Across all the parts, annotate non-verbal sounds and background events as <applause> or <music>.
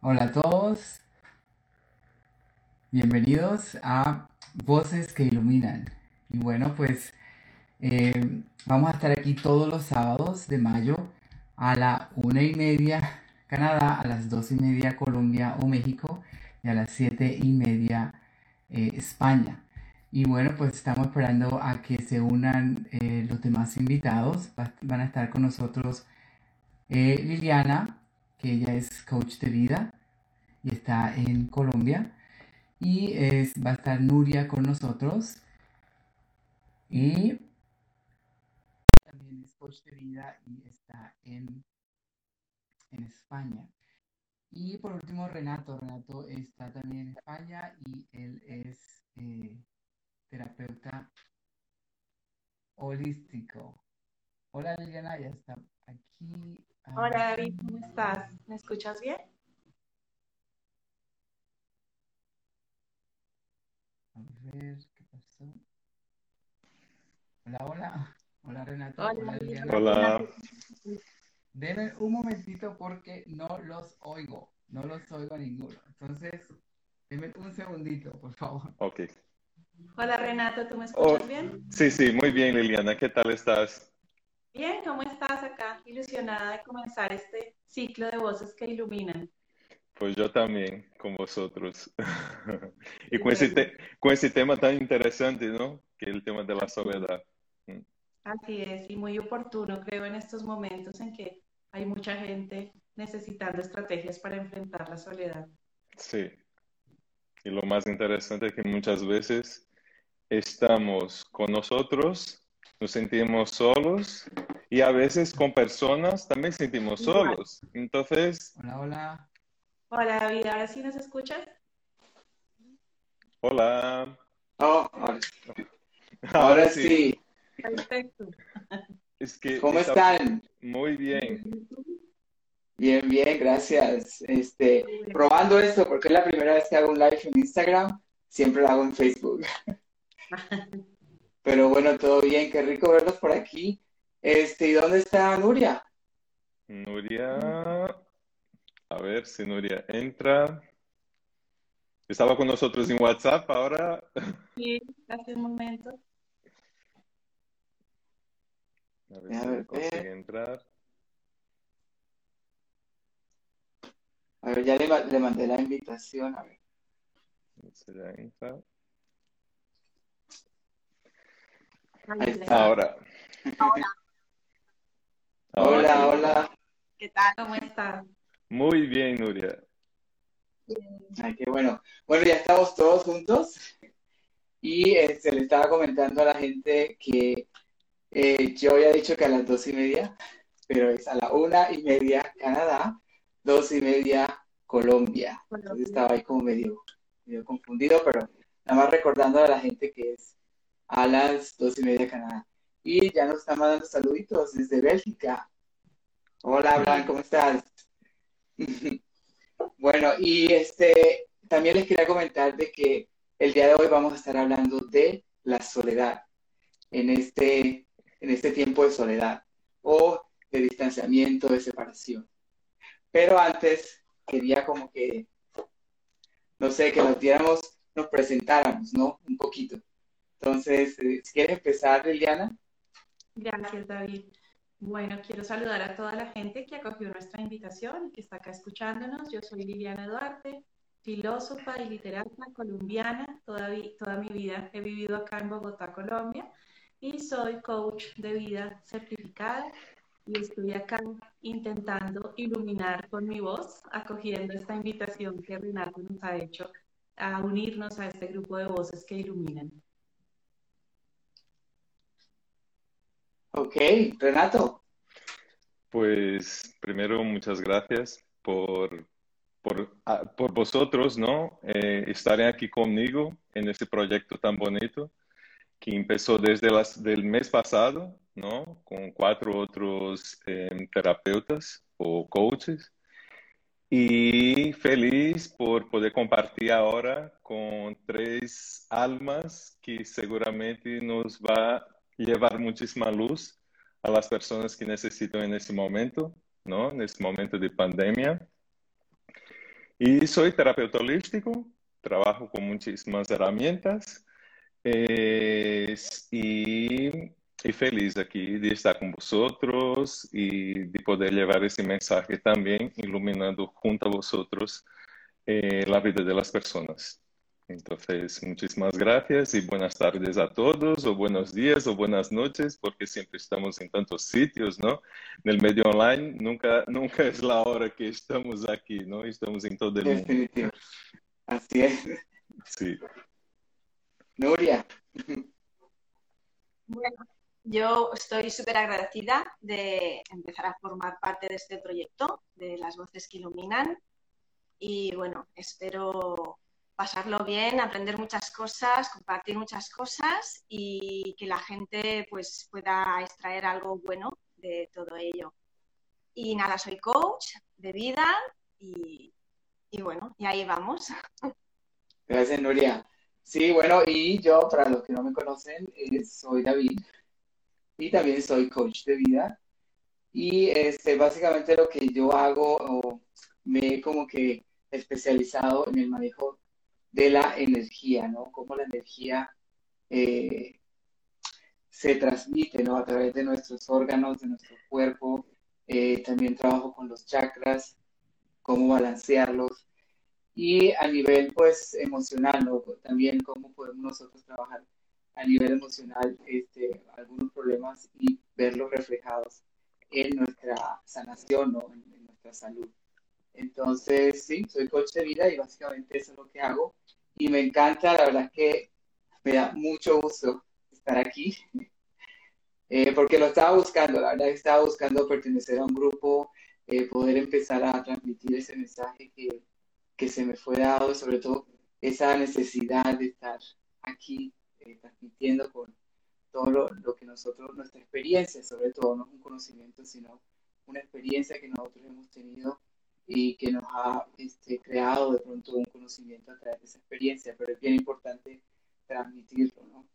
Hola a todos, bienvenidos a Voces que Iluminan. Y bueno, pues eh, vamos a estar aquí todos los sábados de mayo a la una y media Canadá, a las dos y media Colombia o México y a las siete y media eh, España. Y bueno, pues estamos esperando a que se unan eh, los demás invitados. Va- van a estar con nosotros Liliana, que ella es coach de vida y está en Colombia. Y es- va a estar Nuria con nosotros. Y también es coach de vida y está en, en España. Y por último, Renato. Renato está también en España y él es eh, terapeuta holístico. Hola Liliana, ya está aquí. Ah, Hola David, ¿cómo estás? ¿Me escuchas bien? a ver, ¿qué pasó? Hola, hola. Hola Renato. Hola, Hola David. Liliana. Hola, Denme un momentito porque no los oigo. No los oigo a ninguno. Entonces, denme un segundito, por favor. ok. Hola Renato, ¿tú me escuchas Oh. bien? Sí, sí, muy bien, Liliana, ¿qué tal estás? Bien, ¿cómo estás acá? Ilusionada de comenzar este ciclo de voces que iluminan. Pues yo también, con vosotros. <laughs> Y con ese, te- con ese tema tan interesante, ¿no? Que es el tema de la soledad. Así es, y muy oportuno, creo, en estos momentos en que hay mucha gente necesitando estrategias para enfrentar la soledad. Sí. Y lo más interesante es que muchas veces estamos con nosotros, nos sentimos solos y a veces con personas también sentimos solos. Entonces, Hola, hola. Hola David, ¿ahora sí nos escuchas? hola. Oh, <laughs> ahora, ahora sí. Perfecto. Es que ¿Cómo está están? muy bien. Bien, bien, gracias. Este, probando esto porque es la primera vez que hago un live en Instagram, siempre lo hago en Facebook. <laughs> Pero bueno, todo bien, qué rico verlos por aquí. Este, ¿y dónde está Nuria? Nuria, a ver si Nuria entra. Estaba con nosotros en WhatsApp, ahora Sí, hace un momento. a ver A si ver, consigue eh. entrar. A ver, ya le, ma- le mandé la invitación, a ver. Si ya entra. Ahí está. Ahora. Hola, sí. hola. ¿Qué tal? ¿Cómo estás? Muy bien, Nuria. Ay, qué bueno. Bueno, ya estamos todos juntos y este, le estaba comentando a la gente que eh, yo había dicho que a las dos y media, pero es a la una y media Canadá, dos y media Colombia. Entonces estaba ahí como medio, medio confundido, pero nada más recordando a la gente que es a las dos y media Canadá. Y ya nos están mandando saluditos desde Bélgica. Hola, Abraham, ¿cómo estás? <laughs> Bueno, y este también les quería comentar de que el día de hoy vamos a estar hablando de la soledad en este, en este tiempo de soledad o de distanciamiento, de separación. Pero antes quería como que, no sé, que nos diéramos, nos presentáramos, ¿no? Un poquito. Entonces, eh, si quieres empezar, Liliana. Gracias, David. Bueno, quiero saludar a toda la gente que acogió nuestra invitación y que está acá escuchándonos. Yo soy Liliana Duarte, filósofa y literata colombiana. Toda, toda mi vida he vivido acá en Bogotá, Colombia, y soy coach de vida certificada. Y estoy acá intentando iluminar con mi voz, acogiendo esta invitación que Renato nos ha hecho a unirnos a este grupo de voces que iluminan. Ok, Renato. Pues primero, muchas gracias por, por, ah, por vosotros, ¿no? Eh, estar aquí conmigo en este proyecto tan bonito que empezó desde las, del mes pasado, ¿no? Con cuatro otros eh, terapeutas o coaches. Y feliz por poder compartir ahora con tres almas que seguramente nos va llevar muchísima luz a las personas que necesitan en este momento, ¿no? En este momento de pandemia. Y soy terapeuta holístico, trabajo con muchísimas herramientas eh, y, y, feliz aquí de estar con vosotros y de poder llevar ese mensaje también, iluminando junto a vosotros eh, la vida de las personas. Entonces, muchísimas gracias y buenas tardes a todos, o buenos días, o buenas noches, porque siempre estamos en tantos sitios, ¿no? En el medio online nunca, <laughs> nunca es la hora que estamos aquí, ¿no? Estamos en todo el mundo. Así es. Sí. Nuria. Bueno, yo estoy súper agradecida de empezar a formar parte de este proyecto de las voces que iluminan y bueno, espero pasarlo bien, aprender muchas cosas, compartir muchas cosas y que la gente pues pueda extraer algo bueno de todo ello. Y nada, soy coach de vida y, bueno, y ahí vamos. <laughs> Gracias, Nuria. Sí, bueno, y yo, para los que no me conocen, eh, soy David y también soy coach de vida. Y este, básicamente lo que yo hago, me he como que especializado en el manejo de la energía, ¿no? Cómo la energía eh, se transmite, ¿no? A través de nuestros órganos, de nuestro cuerpo. Eh, también trabajo con los chakras, cómo balancearlos. Y a nivel, pues, emocional, ¿no? También cómo podemos nosotros trabajar a nivel emocional este, algunos problemas y verlos reflejados en nuestra sanación, ¿no? en nuestra salud. Entonces, sí, soy coach de vida y básicamente eso es lo que hago. Y me encanta, la verdad es que me da mucho gusto estar aquí, <laughs> eh, porque lo estaba buscando, la verdad estaba buscando pertenecer a un grupo, eh, poder empezar a transmitir ese mensaje que, que, se me fue dado, sobre todo esa necesidad de estar aquí eh, transmitiendo con todo lo, lo, que nosotros, nuestra experiencia, sobre todo, no es un conocimiento, sino una experiencia que nosotros hemos tenido y que nos ha este, creado de pronto un conocimiento a través de esa experiencia, pero es bien importante transmitirlo, ¿no?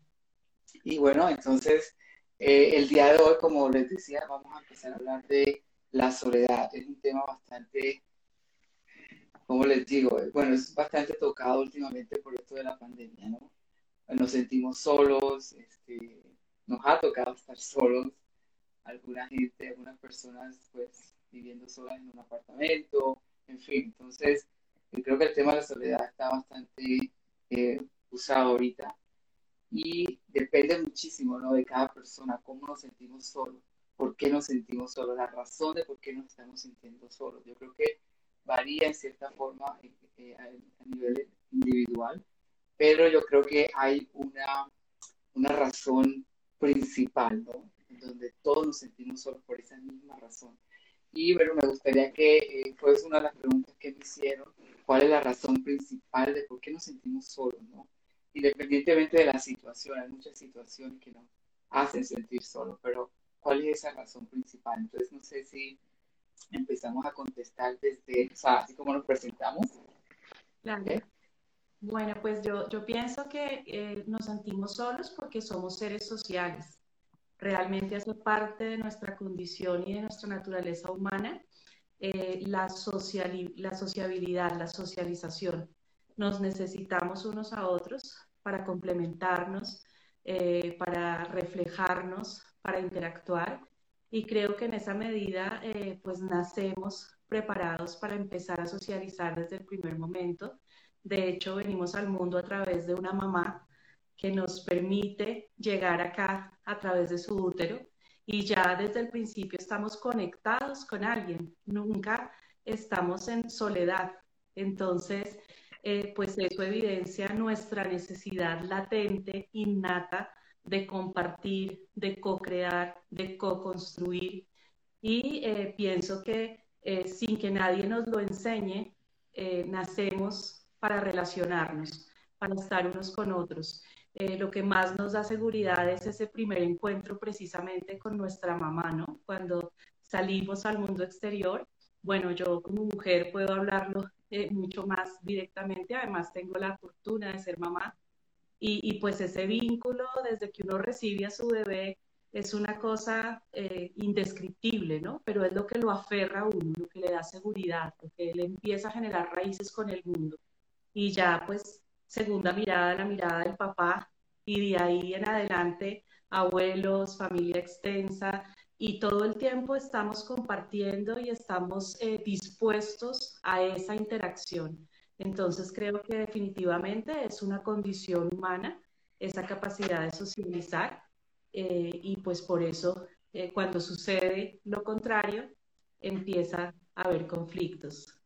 Y bueno, entonces, eh, el día de hoy, como les decía, vamos a empezar a hablar de la soledad. Es un tema bastante, como les digo, bueno, es bastante tocado últimamente por esto de la pandemia, ¿no? Nos sentimos solos, este, nos ha tocado estar solos, alguna gente, algunas personas, pues, viviendo solas en un apartamento, en fin. Entonces, creo que el tema de la soledad está bastante eh, usado ahorita. Y depende muchísimo ¿no? de cada persona, cómo nos sentimos solos, por qué nos sentimos solos, la razón de por qué nos estamos sintiendo solos. Yo creo que varía en cierta forma eh, eh, a, nivel individual, pero yo creo que hay una, una razón principal, ¿no? Donde todos nos sentimos solos por esa misma razón. Y bueno, me gustaría que eh, fuese una de las preguntas que me hicieron, ¿cuál es la razón principal de por qué nos sentimos solos, no? Independientemente de la situación, hay muchas situaciones que nos hacen sentir solos, pero ¿cuál es esa razón principal? Entonces, no sé si empezamos a contestar desde, o sea, así como nos presentamos. Claro. Bueno, pues yo, yo pienso que eh, nos sentimos solos porque somos seres sociales realmente hace parte de nuestra condición y de nuestra naturaleza humana eh, la, la sociabilidad, la socialización. Nos necesitamos unos a otros para complementarnos, eh, para reflejarnos, para interactuar. Y creo que en esa medida, eh, pues nacemos preparados para empezar a socializar desde el primer momento. De hecho, venimos al mundo a través de una mamá que nos permite llegar acá a través de su útero y ya desde el principio estamos conectados con alguien, nunca estamos en soledad. Entonces, eh, pues eso evidencia nuestra necesidad latente, innata, de compartir, de co-crear, de co-construir. Y eh, pienso que eh, sin que nadie nos lo enseñe, nacemos para relacionarnos, para estar unos con otros. Eh, lo que más nos da seguridad es ese primer encuentro precisamente con nuestra mamá, ¿no? Cuando salimos al mundo exterior, bueno, yo como mujer puedo hablarlo eh, mucho más directamente, además tengo la fortuna de ser mamá y, y, pues ese vínculo desde que uno recibe a su bebé es una cosa eh, indescriptible, ¿no? Pero es lo que lo aferra a uno, lo que le da seguridad, lo que le empieza a generar raíces con el mundo. Y ya, pues, segunda mirada, la mirada del papá, y de ahí en adelante, abuelos, familia extensa, y todo el tiempo estamos compartiendo y estamos eh, dispuestos a esa interacción. Entonces creo que definitivamente es una condición humana esa capacidad de socializar eh, y pues por eso eh, cuando sucede lo contrario empieza a haber conflictos.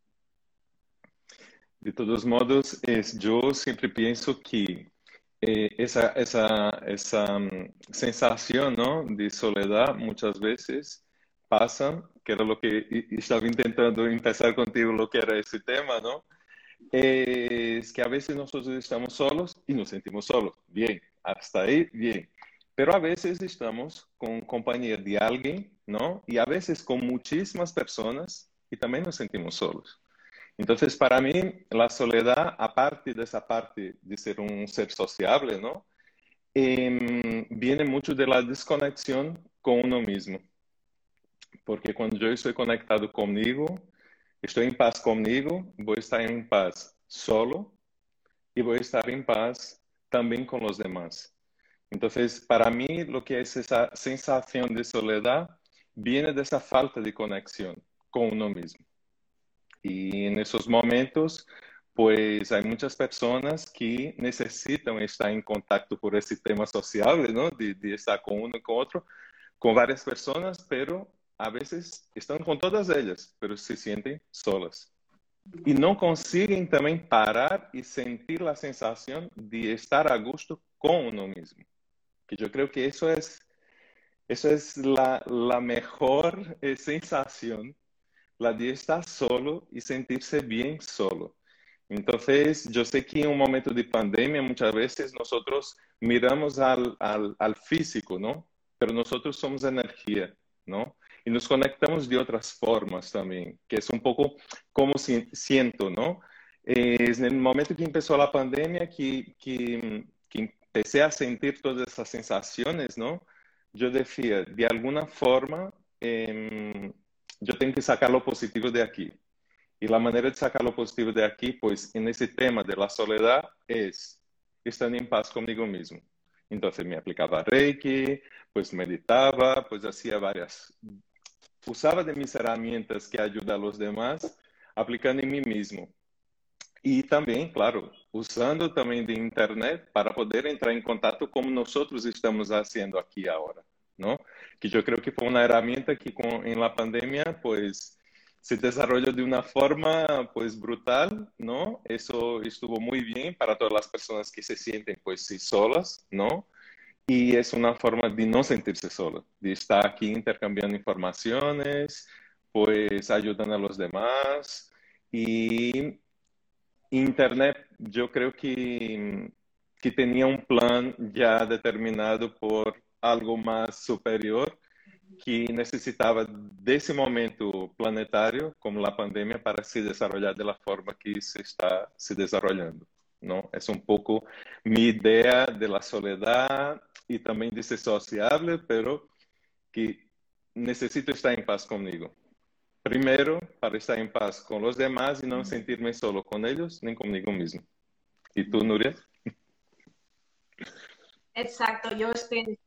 De todos modos, es, yo siempre pienso que eh, esa, esa, esa um, sensación ¿no? de soledad muchas veces pasa, que era lo que estaba intentando empezar contigo, lo que era ese tema, ¿no? Es que a veces nosotros estamos solos y nos sentimos solos. Bien, hasta ahí, bien. Pero a veces estamos con compañía de alguien, ¿no? Y a veces con muchísimas personas y también nos sentimos solos. Entonces, para mí, la soledad, aparte de esa parte de ser un ser sociable, ¿no? Eh, viene mucho de la desconexión con uno mismo. Porque cuando yo estoy conectado conmigo, estoy en paz conmigo, voy a estar en paz solo y voy a estar en paz también con los demás. Entonces, para mí, lo que es esa sensación de soledad viene de esa falta de conexión con uno mismo. Y en esos momentos, pues hay muchas personas que necesitan estar en contacto por ese tema social, ¿no? De, de, estar con uno con otro, con varias personas, pero a veces están con todas ellas, pero se sienten solas. Y no consiguen también parar y sentir la sensación de estar a gusto con uno mismo que yo creo que eso es, eso es la, la mejor eh, sensación, la de estar solo y sentirse bien solo. Entonces, yo sé que en un momento de pandemia muchas veces nosotros miramos al, al, físico, ¿no? Pero nosotros somos energía, ¿no? Y nos conectamos de otras formas también, que es un poco como si, siento, ¿no? Es en el momento que empezó la pandemia que, que, empecé a sentir todas esas sensaciones, ¿no? Yo decía, de alguna forma, eh, yo tengo que sacar lo positivo de aquí. Y la manera de sacar lo positivo de aquí, pues en ese tema de la soledad, es estar en paz conmigo mismo. Entonces me aplicaba Reiki, pues meditaba, pues hacía varias, usaba de mis herramientas que ayudan a los demás, aplicando en mí mismo. Y también, claro, usando também de internet para poder entrar em contato como nós estamos fazendo aqui agora, não? Que eu creio que foi uma ferramenta que em la pandemia, pues se desenvolveu de uma forma pues brutal, não? Isso estuvo muito bem para todas as pessoas que se sentem pues solas, não? E é uma forma de não sentir-se sola, de estar aqui intercambiando informações, pues ajudando a los demás e Internet, yo creo que, que tenía un plan ya determinado por algo más superior que necesitaba de ese momento planetario, como la pandemia, para se desarrollar de la forma que se está se desarrollando. ¿no? Es un poco mi idea de la soledad y también de ser sociable, pero que necesito estar en paz conmigo. Primero, para estar en paz con los demás y no sentirme solo con ellos ni conmigo mismo. ¿Y tú, Nuria? <laughs> Exacto, yo estoy,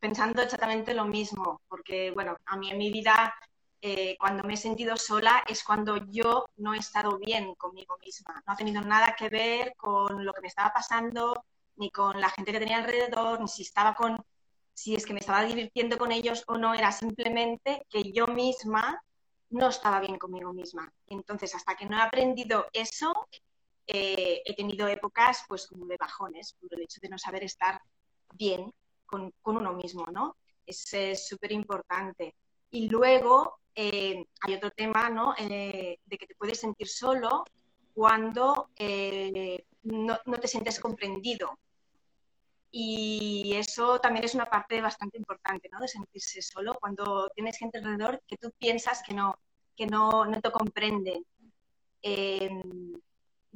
pensando exactamente lo mismo, porque, bueno, a mí en mi vida, eh, cuando me he sentido sola, es cuando yo no he estado bien conmigo misma. No ha tenido nada que ver con lo que me estaba pasando, ni con la gente que tenía alrededor, ni si estaba con, si es que me estaba divirtiendo con ellos o no, era simplemente que yo misma no estaba bien conmigo misma. Entonces, hasta que no he aprendido eso, eh, he tenido épocas pues como de bajones, por el hecho de no saber estar bien con, uno mismo, ¿no? Es súper importante. Y luego eh, hay otro tema, ¿no? Eh, de que te puedes sentir solo cuando no, no, te sientes comprendido. Y eso también es una parte bastante importante, ¿no? De sentirse solo cuando tienes gente alrededor que tú piensas que no, que no, no te comprende. Eh,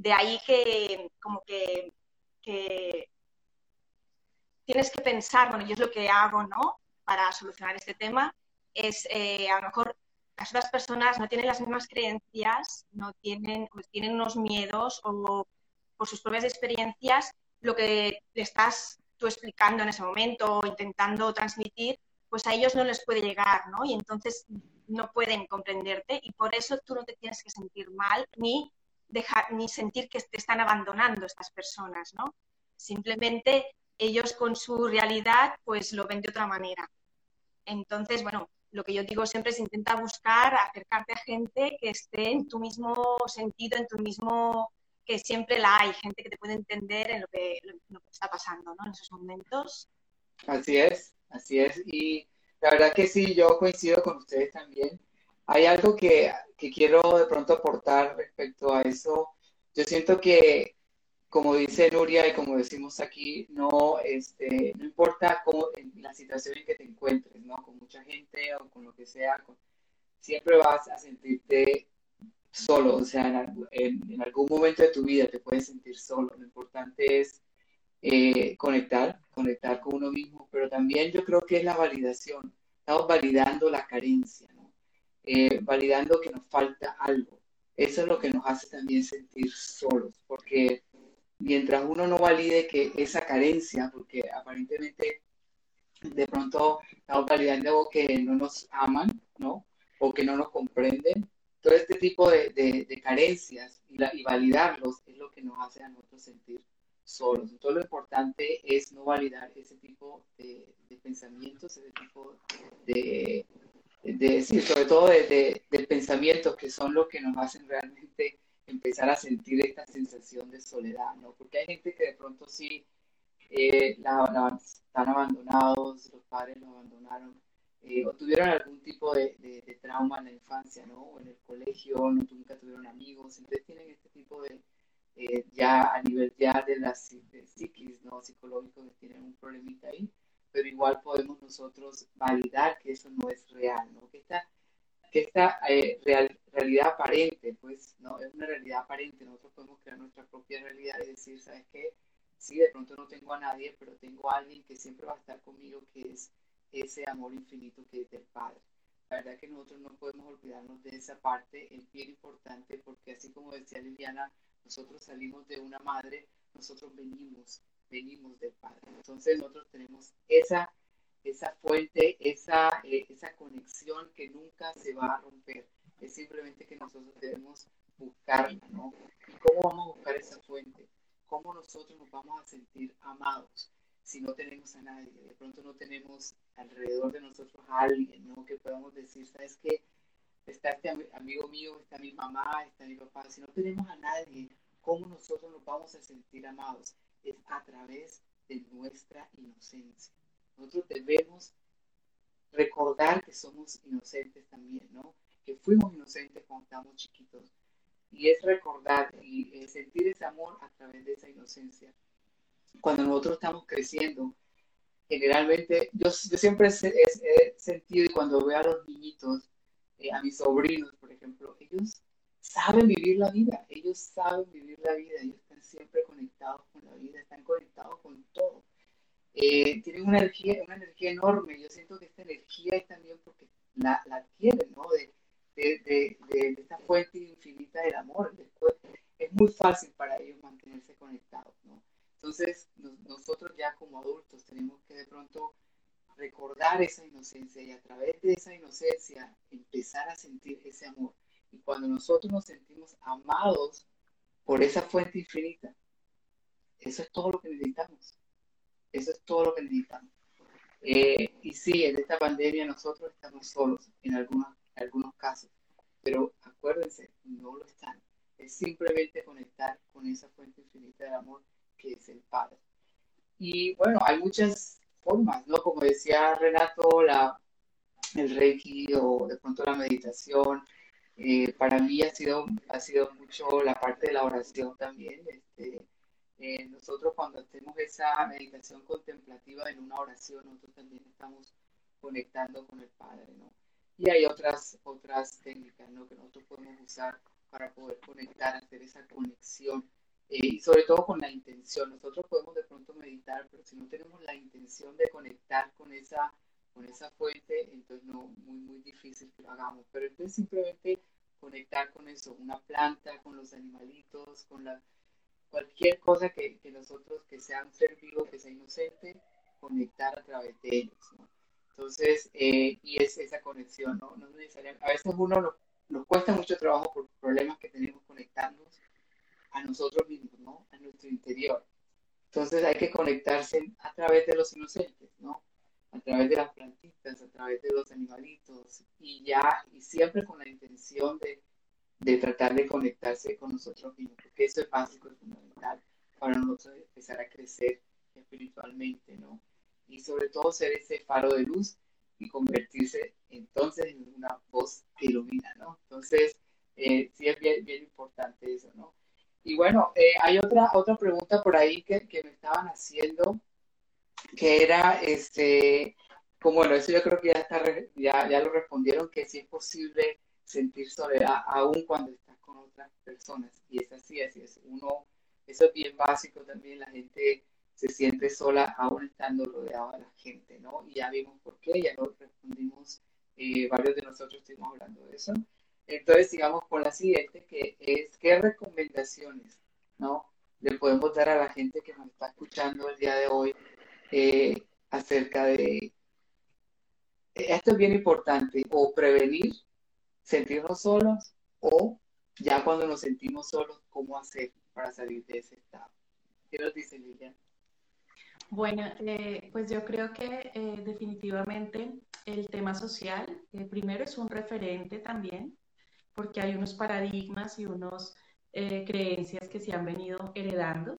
de ahí que como que, que, tienes que pensar, bueno, yo es lo que hago, ¿no? para solucionar este tema es eh, a lo mejor las otras personas no tienen las mismas creencias, no tienen, pues tienen unos miedos o por sus propias experiencias, lo que le estás tú explicando en ese momento o intentando transmitir, pues a ellos no les puede llegar, ¿no? Y entonces no pueden comprenderte y por eso tú no te tienes que sentir mal ni dejar ni sentir que te están abandonando estas personas, ¿no? Simplemente ellos con su realidad pues lo ven de otra manera. Entonces, bueno, lo que yo digo siempre es intenta buscar, acercarte a gente que esté en tu mismo sentido, en tu mismo, que siempre la hay, gente que te puede entender en lo que, lo que está pasando, ¿no? En esos momentos. Así es, así es. Y la verdad que sí, yo coincido con ustedes también. Hay algo que, quiero de pronto aportar respecto a eso. Yo siento que como dice Nuria y como decimos aquí, no, este, no importa cómo, en la situación en que te encuentres, ¿no? Con mucha gente o con lo que sea, siempre vas a sentirte solo, o sea, en, algún momento de tu vida te puedes sentir solo. Lo importante es eh, conectar, conectar con uno mismo, pero también yo creo que es la validación. Estamos validando la carencia, ¿no? Eh, validando que nos falta algo. Eso es lo que nos hace también sentir solos, porque mientras uno no valide que esa carencia, porque aparentemente de pronto estamos validando que no nos aman, ¿no? O que no nos comprenden. Todo este tipo de, de, carencias y, validarlos es lo que nos hace a nosotros sentir solos. Entonces lo importante es no validar ese tipo de, pensamientos, ese tipo de, de, sí, sobre todo de, pensamientos que son los que nos hacen realmente empezar a sentir esta sensación de soledad, ¿no? Porque hay gente que de pronto sí eh, la, están abandonados, los padres los abandonaron, eh, o tuvieron algún tipo de, de, trauma en la infancia, ¿no? O en el colegio, nunca tuvieron amigos, entonces tienen este tipo de, eh, ya a nivel ya de la psiquis, ¿no? Psicológico, que tienen un problemita ahí, pero igual podemos nosotros validar que eso no es real, ¿no? Que esta que esta eh, realidad aparente, pues, no, es una realidad aparente, nosotros podemos crear nuestra propia realidad y decir, ¿sabes qué? Sí, de pronto no tengo a nadie, pero tengo a alguien que siempre va a estar conmigo, que es ese amor infinito que es del Padre. La verdad que nosotros no podemos olvidarnos de esa parte, es bien importante porque así como decía Liliana, nosotros salimos de una madre, nosotros venimos, venimos del Padre. Entonces nosotros tenemos esa esa fuente, esa, eh, esa conexión que nunca se va a romper. Es simplemente que nosotros debemos buscarla, ¿no? ¿Y cómo vamos a buscar esa fuente? ¿Cómo nosotros nos vamos a sentir amados si no tenemos a nadie? De pronto no tenemos alrededor de nosotros a alguien, ¿no? Que podamos decir, ¿sabes qué? Está este amigo mío, está mi mamá, está mi papá. Si no tenemos a nadie, ¿cómo nosotros nos vamos a sentir amados? Es a través de nuestra inocencia nosotros debemos recordar que somos inocentes también, ¿no? Que fuimos inocentes cuando estábamos chiquitos. Y es recordar y eh, sentir ese amor a través de esa inocencia. Cuando nosotros estamos creciendo, generalmente, yo, siempre he, sentido, y cuando veo a los niñitos, eh, a mis sobrinos, por ejemplo, ellos saben vivir la vida, ellos saben vivir la vida, ellos están siempre conectados con la vida, están conectados con todo. Eh, tienen una energía, una energía enorme. Yo siento que esta energía es también porque la, la adquieren, ¿no? De, de, de, esta fuente infinita del amor. Después es muy fácil para ellos mantenerse conectados, ¿no? Entonces, nosotros ya como adultos tenemos que de pronto recordar esa inocencia y a través de esa inocencia empezar a sentir ese amor. Y cuando nosotros nos sentimos amados por esa fuente infinita, eso es todo lo que necesitamos. Eso es todo lo que necesitamos. Eh, y sí, en esta pandemia nosotros estamos solos en algunos, algunos casos, pero acuérdense, no lo están. Es simplemente conectar con esa fuente infinita de amor que es el Padre. Y bueno, hay muchas formas, ¿no? Como decía Renato, la, el Reiki o de pronto la meditación. Eh, para mí ha sido, ha sido mucho la parte de la oración también. Este, eh, nosotros cuando hacemos esa meditación contemplativa en una oración, nosotros también estamos conectando con el Padre, ¿no? Y hay otras, otras técnicas, ¿no? Que nosotros podemos usar para poder conectar, hacer esa conexión eh, y sobre todo con la intención. Nosotros podemos de pronto meditar, pero si no tenemos la intención de conectar con esa con esa fuente, entonces no, muy, muy difícil que lo hagamos. Pero entonces simplemente conectar con eso, una planta, con los animalitos, con la, cualquier cosa que, nosotros, que sea un ser vivo, que sea inocente, conectar a través de ellos. ¿no? Entonces, eh, y es esa conexión, ¿no? no necesariamente, a veces uno lo, nos cuesta mucho trabajo por problemas que tenemos conectarnos a nosotros mismos, ¿no? A nuestro interior. Entonces hay que conectarse a través de los inocentes, ¿no? A través de las plantitas, a través de los animalitos y ya, y siempre con la intención de, de tratar de conectarse con nosotros mismos, porque eso es básico, es fundamental para nosotros empezar a crecer espiritualmente, ¿no? Y sobre todo ser ese faro de luz y convertirse entonces en una voz que ilumina, ¿no? Entonces, eh, sí es bien, bien importante eso, ¿no? Y bueno, eh, hay otra, otra pregunta por ahí que, que, me estaban haciendo, que era, este, como bueno, eso yo creo que ya, está, ya, ya lo respondieron, que si es posible sentir soledad aún cuando estás con otras personas. Y es así, así es. Uno, eso es bien básico también, la gente se siente sola aún estando rodeado de la gente, ¿no? Y ya vimos por qué, ya lo respondimos, eh, varios de nosotros estuvimos hablando de eso. Entonces, sigamos con la siguiente, que es, ¿qué recomendaciones, ¿no? Le podemos dar a la gente que nos está escuchando el día de hoy eh, acerca de, esto es bien importante, o prevenir sentirnos solos, o ya cuando nos sentimos solos, ¿cómo hacer para salir de ese estado? ¿Qué nos dice Lilian? Bueno, eh, pues yo creo que eh, definitivamente el tema social, primero es un referente también, porque hay unos paradigmas y unas creencias que se han venido heredando,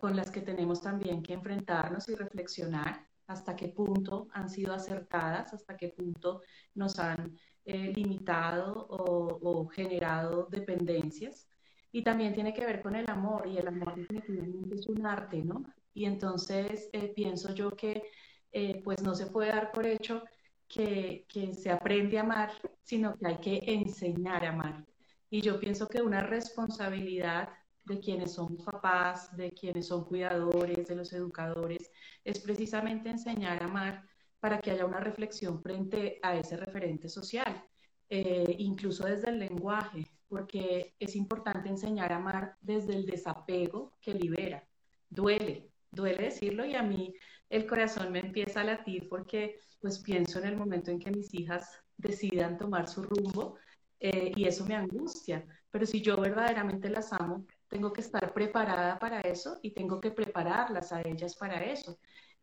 con las que tenemos también que enfrentarnos y reflexionar hasta qué punto han sido acertadas, hasta qué punto nos han limitado o, generado dependencias. Y también tiene que ver con el amor, y el amor definitivamente es un arte, ¿no? Y entonces eh, pienso yo que eh, pues no se puede dar por hecho que, que, se aprende a amar, sino que hay que enseñar a amar. Y yo pienso que una responsabilidad de quienes son papás, de quienes son cuidadores, de los educadores, es precisamente enseñar a amar para que haya una reflexión frente a ese referente social, eh, incluso desde el lenguaje, porque es importante enseñar a amar desde el desapego que libera. Duele, duele decirlo y a mí el corazón me empieza a latir porque pues pienso en el momento en que mis hijas decidan tomar su rumbo eh, y eso me angustia. Pero si yo verdaderamente las amo, tengo que estar preparada para eso y tengo que prepararlas a ellas para eso.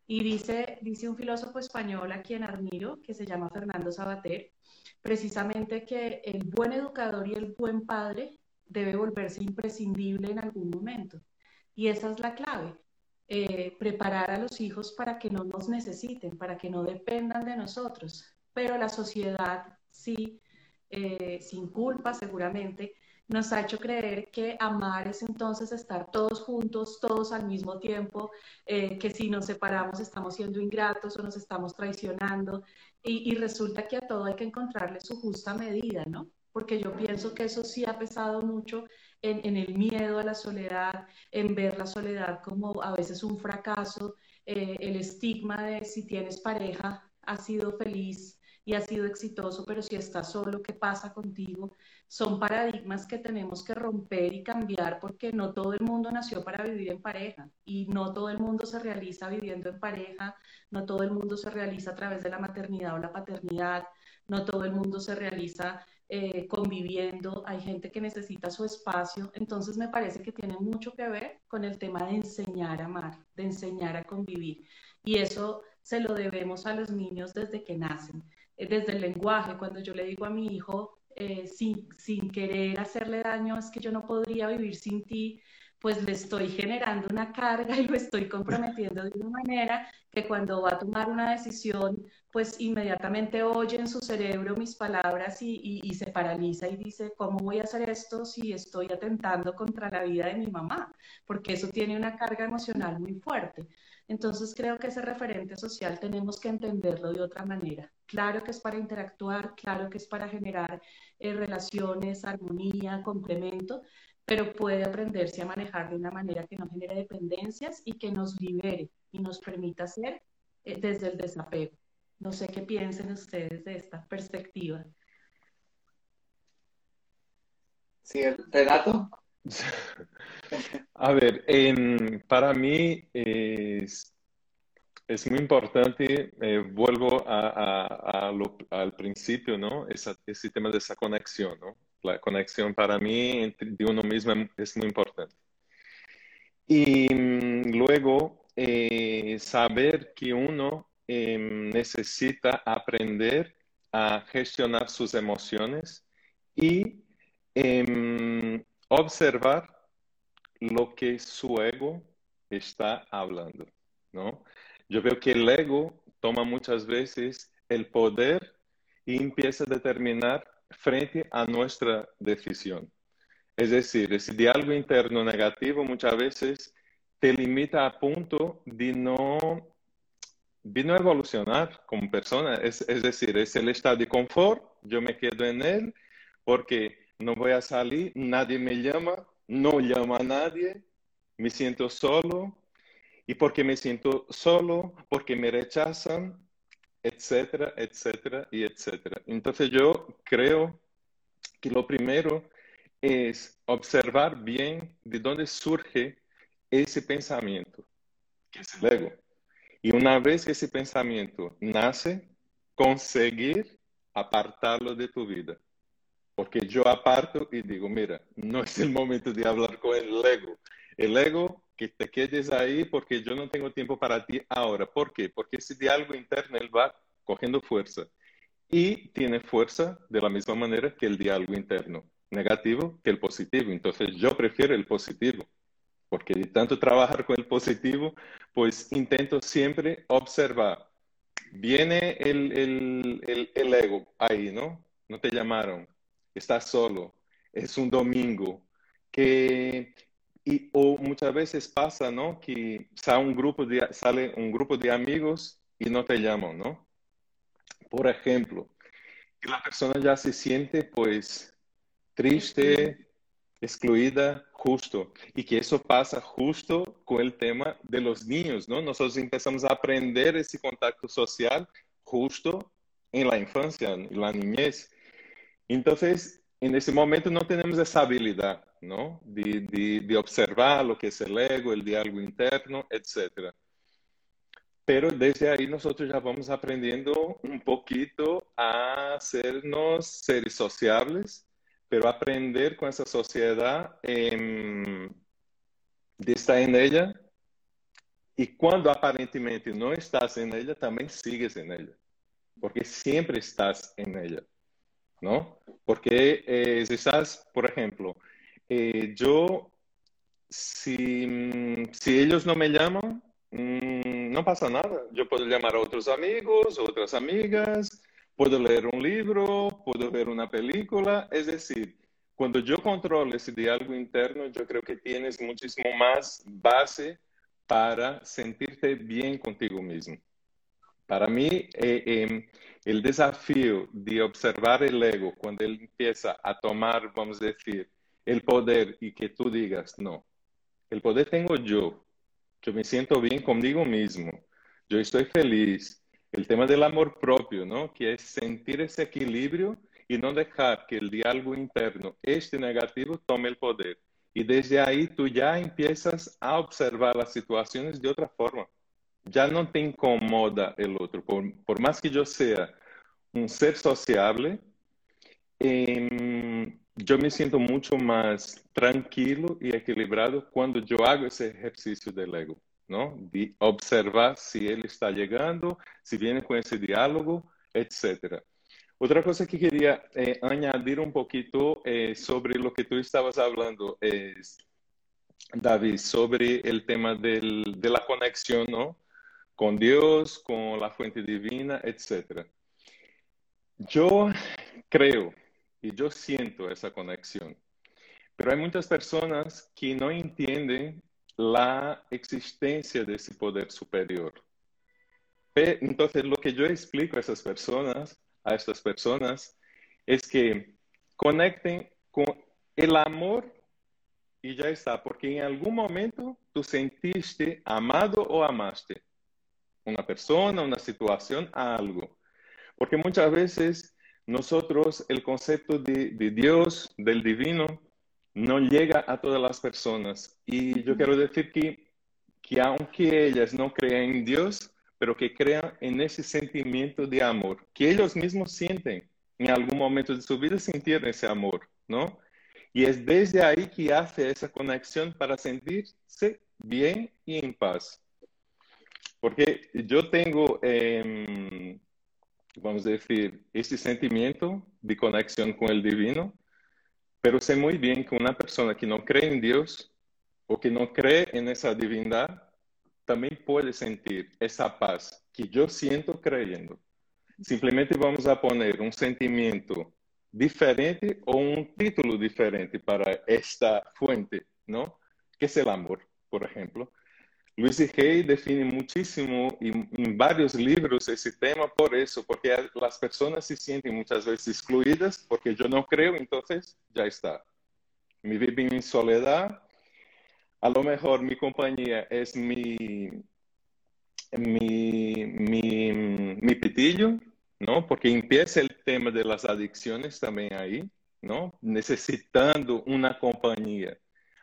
Y dice, dice un filósofo español a quien admiro, que se llama Fernando Sabater, precisamente que el buen educador y el buen padre debe volverse imprescindible en algún momento. Y esa es la clave. Eh, preparar a los hijos para que no nos necesiten, para que no dependan de nosotros. Pero la sociedad sí, eh, sin culpa seguramente, nos ha hecho creer que amar es entonces estar todos juntos, todos al mismo tiempo, eh, que si nos separamos estamos siendo ingratos o nos estamos traicionando y, resulta que a todo hay que encontrarle su justa medida, ¿no? Porque yo pienso que eso sí ha pesado mucho en, el miedo a la soledad, en ver la soledad como a veces un fracaso, eh, el estigma de si tienes pareja, has sido feliz y has sido exitoso, pero si estás solo, ¿qué pasa contigo? Son paradigmas que tenemos que romper y cambiar porque no todo el mundo nació para vivir en pareja y no todo el mundo se realiza viviendo en pareja, no todo el mundo se realiza a través de la maternidad o la paternidad, no todo el mundo se realiza eh, conviviendo, hay gente que necesita su espacio, entonces me parece que tiene mucho que ver con el tema de enseñar a amar, de enseñar a convivir. Y eso se lo debemos a los niños desde que nacen, desde el lenguaje, cuando yo le digo a mi hijo, eh, sin, sin querer hacerle daño, es que yo no podría vivir sin ti, pues le estoy generando una carga y lo estoy comprometiendo de una manera que cuando va a tomar una decisión, pues inmediatamente oye en su cerebro mis palabras y, y, se paraliza y dice, ¿cómo voy a hacer esto si estoy atentando contra la vida de mi mamá? Porque eso tiene una carga emocional muy fuerte. Entonces creo que ese referente social tenemos que entenderlo de otra manera. Claro que es para interactuar, claro que es para generar eh, relaciones, armonía, complemento, pero puede aprenderse a manejar de una manera que no genere dependencias y que nos libere y nos permita ser eh, desde el desapego. No sé qué piensen ustedes de esta perspectiva. Sí, Renato. <laughs> A ver, para mí es, es muy importante, eh, vuelvo al principio, ¿no? ese tema de esa conexión, ¿no? La conexión para mí de uno mismo es muy importante. Y mm, luego, eh, saber que uno em, necesita aprender a gestionar sus emociones y em, observar lo que su ego está hablando, ¿no? Yo veo que el ego toma muchas veces el poder y empieza a determinar frente a nuestra decisión. Es decir, ese diálogo interno negativo muchas veces te limita a punto de no, de no evolucionar como persona. Es, es decir, es el estado de confort, yo me quedo en él porque no voy a salir, nadie me llama, no llama a nadie, me siento solo, y porque me siento solo, porque me rechazan, etcétera, etcétera y etcétera. Entonces yo creo que lo primero es observar bien de dónde surge ese pensamiento, que es el ego. Y una vez que ese pensamiento nace, conseguir apartarlo de tu vida. Porque yo aparto y digo, mira, no es el momento de hablar con el ego. El ego, que te quedes ahí porque yo no tengo tiempo para ti ahora. ¿Por qué? Porque ese diálogo interno él va cogiendo fuerza. Y tiene fuerza de la misma manera que el diálogo interno negativo que el positivo. Entonces yo prefiero el positivo. Porque de tanto trabajar con el positivo, pues intento siempre observar. Viene el, el, el ego ahí, ¿no? No te llamaron estás solo, es un domingo, que, y, o muchas veces pasa, ¿no? Que sale un, grupo de, sale un grupo de amigos y no te llaman, ¿no? Por ejemplo, que la persona ya se siente pues triste, excluida, justo, y que eso pasa justo con el tema de los niños, ¿no? Nosotros empezamos a aprender ese contacto social justo en la infancia, en la niñez. Entonces, en ese momento no tenemos esa habilidad, ¿no? De, de, de observar lo que es el ego, el diálogo interno, etc. Pero desde ahí nosotros ya vamos aprendiendo un poquito a hacernos seres sociables, pero aprender con esa sociedad eh, de estar en ella y cuando aparentemente no estás en ella, también sigues en ella, porque siempre estás en ella. ¿No? Porque eh, si estás, por ejemplo, eh, yo, si, si, ellos no me llaman, mm, no pasa nada. Yo puedo llamar a otros amigos, otras amigas, puedo leer un libro, puedo ver una película. Es decir, cuando yo controlo ese diálogo interno, yo creo que tienes muchísimo más base para sentirte bien contigo mismo. Para mí, eh, em, el desafío de observar el ego cuando él empieza a tomar, vamos a decir, el poder y que tú digas, no, el poder tengo yo, yo me siento bien conmigo mismo, yo estoy feliz. El tema del amor propio, ¿no? Que es sentir ese equilibrio y no dejar que el diálogo interno, este negativo, tome el poder. Y desde ahí tú ya empiezas a observar las situaciones de otra forma ya no te incomoda el otro. Por, más que yo sea un ser sociable, em, yo me siento mucho más tranquilo y equilibrado cuando yo hago ese ejercicio del ego, ¿no? De observar si él está llegando, si viene con ese diálogo, etc. Otra cosa que quería eh, añadir un poquito eh, sobre lo que tú estabas hablando es, David, sobre el tema del, de la conexión, ¿no? con Dios, con la fuente divina, etc. Yo creo y yo siento esa conexión, pero hay muchas personas que no entienden la existencia de ese poder superior. Entonces, lo que yo explico a esas personas, a estas personas, es que conecten con el amor y ya está, porque en algún momento tú sentiste amado o amaste una persona, una situación, algo. Porque muchas veces nosotros el concepto de, de Dios, del divino, no llega a todas las personas. Y yo quiero decir que, que aunque ellas no crean en Dios, pero que crean en ese sentimiento de amor, que ellos mismos sienten en algún momento de su vida, sintieron ese amor, ¿no? Y es desde ahí que hace esa conexión para sentirse bien y en paz. Porque yo tengo, eh, vamos a decir, este sentimiento de conexión con el divino, pero sé muy bien que una persona que no cree en Dios o que no cree en esa divindad, también puede sentir esa paz que yo siento creyendo. Simplemente vamos a poner un sentimiento diferente o un título diferente para esta fuente, ¿no? Que es el amor, por ejemplo. Luis Hay define muchísimo en varios libros ese tema por eso, porque las personas se sienten muchas veces excluidas porque yo no creo, entonces ya está. Me viven en soledad. A lo mejor mi compañía es mi, mi, mi, mi pitillo, ¿no? Porque empieza el tema de las adicciones también ahí, ¿no? Necesitando una compañía,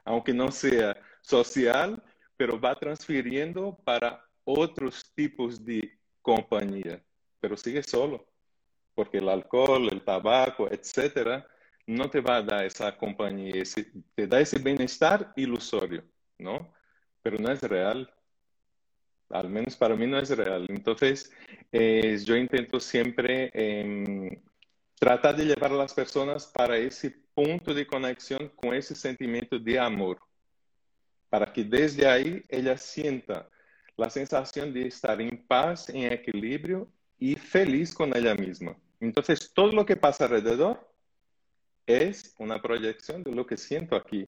aunque no sea social, pero va transfiriendo para otros tipos de compañía, pero sigue solo, porque el alcohol, el tabaco, etcétera, no te va a dar esa compañía, te da ese bienestar ilusorio, ¿no? Pero no es real. Al menos para mí no es real. Entonces, yo intento siempre eh, tratar de llevar a las personas para ese punto de conexión con ese sentimiento de amor, para que desde ahí ella sienta la sensación de estar en paz, en equilibrio y feliz con ella misma. Entonces, todo lo que pasa alrededor es una proyección de lo que siento aquí.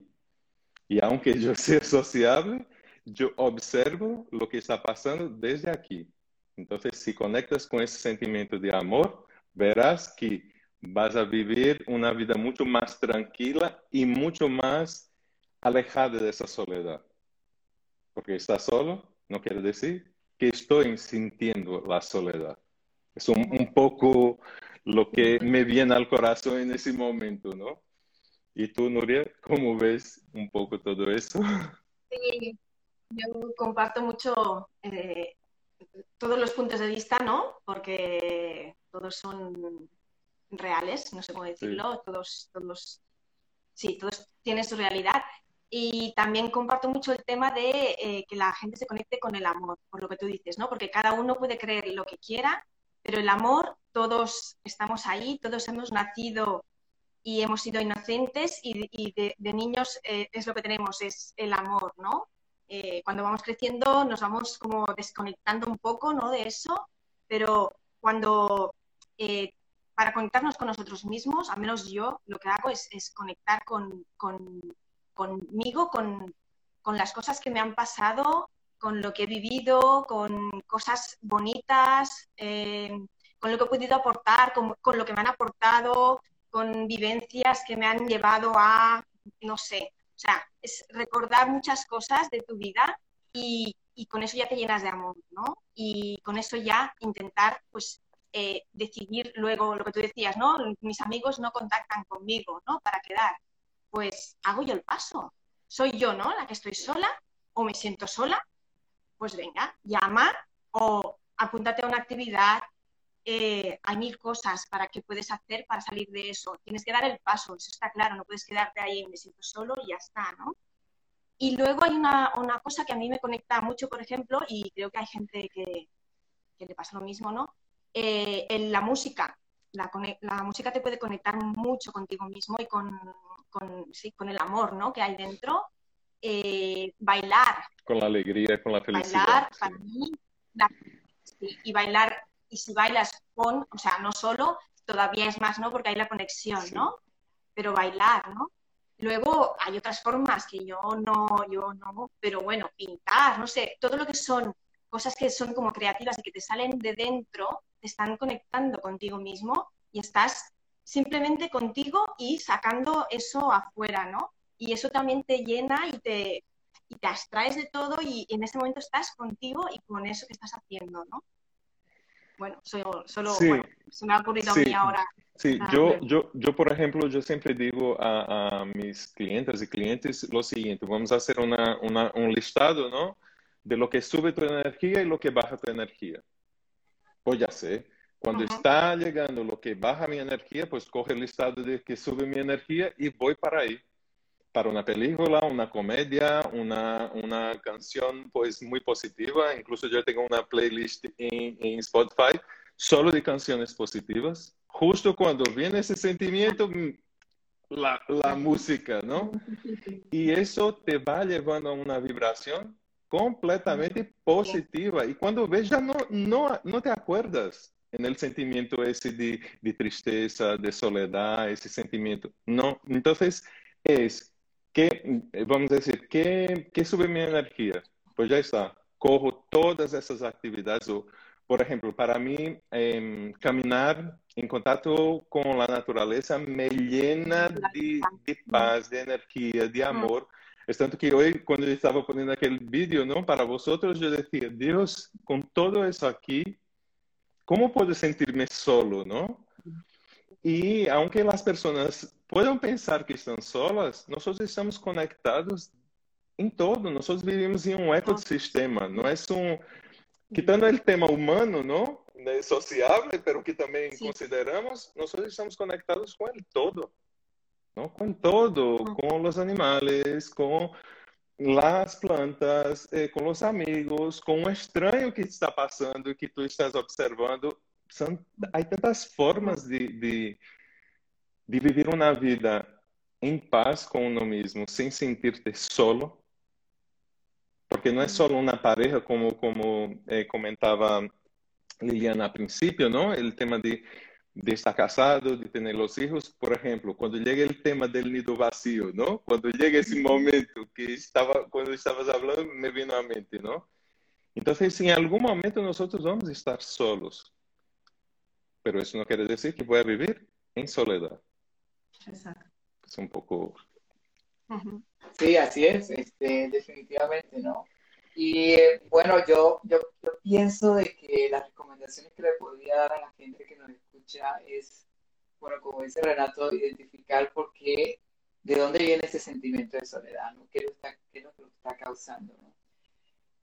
Y aunque yo sea sociable, yo observo lo que está pasando desde aquí. Entonces, si conectas con ese sentimiento de amor, verás que vas a vivir una vida mucho más tranquila y mucho más alejada de esa soledad. Porque estar solo no quiere decir que estoy sintiendo la soledad. Es un, poco lo que me viene al corazón en ese momento, ¿no? ¿Y tú, Nuria, cómo ves un poco todo eso? Sí, yo comparto mucho eh, todos los puntos de vista, ¿no? Porque todos son reales, no sé cómo decirlo, todos, todos, sí, todos tienen su realidad. Y también comparto mucho el tema de eh, que la gente se conecte con el amor, por lo que tú dices, ¿no? Porque cada uno puede creer lo que quiera, pero el amor, todos estamos ahí, todos hemos nacido y hemos sido inocentes y, de, niños eh, es lo que tenemos, es el amor, ¿no? Eh, cuando vamos creciendo nos vamos como desconectando un poco, ¿no? De eso, pero cuando para conectarnos con nosotros mismos, al menos yo lo que hago es, conectar con, conmigo, con, las cosas que me han pasado, con lo que he vivido, con cosas bonitas, eh, con lo que he podido aportar, con, lo que me han aportado, con vivencias que me han llevado a, no sé, o sea, es recordar muchas cosas de tu vida y, con eso ya te llenas de amor, ¿no? Y con eso ya intentar, pues, eh, decidir luego lo que tú decías, ¿no? Mis amigos no contactan conmigo, ¿no? Para quedar pues hago yo el paso. Soy yo, ¿no? La que estoy sola o me siento sola, pues venga, llama o apúntate a una actividad. Eh, hay mil cosas para que puedes hacer para salir de eso. Tienes que dar el paso, eso está claro, no puedes quedarte ahí, me siento solo y ya está, ¿no? Y luego hay una, cosa que a mí me conecta mucho, por ejemplo, y creo que hay gente que, le pasa lo mismo, ¿no? Eh, en la música. La, la, música te puede conectar mucho contigo mismo y con, con, sí, con el amor ¿no? que hay dentro. Eh, bailar. Con la alegría, con la felicidad. Bailar, para mí, y bailar, y si bailas con, o sea, no solo, todavía es más, ¿no? Porque hay la conexión, ¿no? Pero bailar, ¿no? Luego hay otras formas que yo no, yo no, pero bueno, pintar, no sé, todo lo que son cosas que son como creativas y que te salen de dentro, te están conectando contigo mismo y estás simplemente contigo y sacando eso afuera, ¿no? Y eso también te llena y te, y te abstraes de todo y, en ese momento estás contigo y con eso que estás haciendo, ¿no? Bueno, solo, solo se me ha ocurrido a mí ahora. Sí, yo, yo, yo, por ejemplo, yo siempre digo a, a, mis clientes y clientes lo siguiente, vamos a hacer una, una, un listado, ¿no? De lo que sube tu energía y lo que baja tu energía. Pues ya sé, cuando está llegando lo que baja mi energía, pues coge el listado de que sube mi energía y voy para ahí para una película, una comedia, una, una canción pues muy positiva. Incluso yo tengo una playlist en, en, Spotify solo de canciones positivas. Justo cuando viene ese sentimiento, mm, la, la música, ¿no? <laughs> Y eso te va llevando a una vibración completamente positiva. Y cuando ves ya no, no, no te acuerdas en el sentimiento ese de, de tristeza, de soledad, ese sentimiento. No, entonces es ¿Qué, eh, vamos a decir, ¿qué, ¿qué sube mi energía? Pues ya está, cojo todas esas actividades. O, por ejemplo, para mí, eh, caminar en contacto con la naturaleza me llena de, de, paz, de energía, de amor. Es tanto que hoy, cuando yo estaba poniendo aquel vídeo, ¿no? Para vosotros, yo decía, Dios, con todo eso aquí, ¿cómo puedo sentirme solo, no? Y aunque las personas puedan pensar que están solas, nosotros estamos conectados em todo, nós vivemos em um ecossistema, não é um quitando o tema humano, não, né, sociável, pero que também Sim. consideramos, nós estamos conectados com ele todo, não, com todo, com os animais, com as plantas, eh, com os amigos, com o estranho que está passando, que tu estás observando, são, há tantas formas de, de, de viver uma vida em paz com uno mesmo, sem sentir-te solo, porque não é só uma pareja, como, como eh, comentava Liliana a princípio, não? O tema de, de estar casado, de ter os filhos, por exemplo, quando chega o tema do nido vazio, não? Quando chega esse momento que estava, quando estavas falando, me vino à mente, não? Então, em algum momento nós vamos estar solos, pero eso no quiere decir que voy a vivir en soledad. Exacto. Es un poco... Sí, así es, este, definitivamente, ¿no? Y bueno, yo, yo, yo, pienso de que las recomendaciones que le podría dar a la gente que nos escucha es, bueno, como dice Renato, identificar por qué, de dónde viene ese sentimiento de soledad, ¿no? ¿Qué, lo está, qué es lo que lo está causando, ¿no?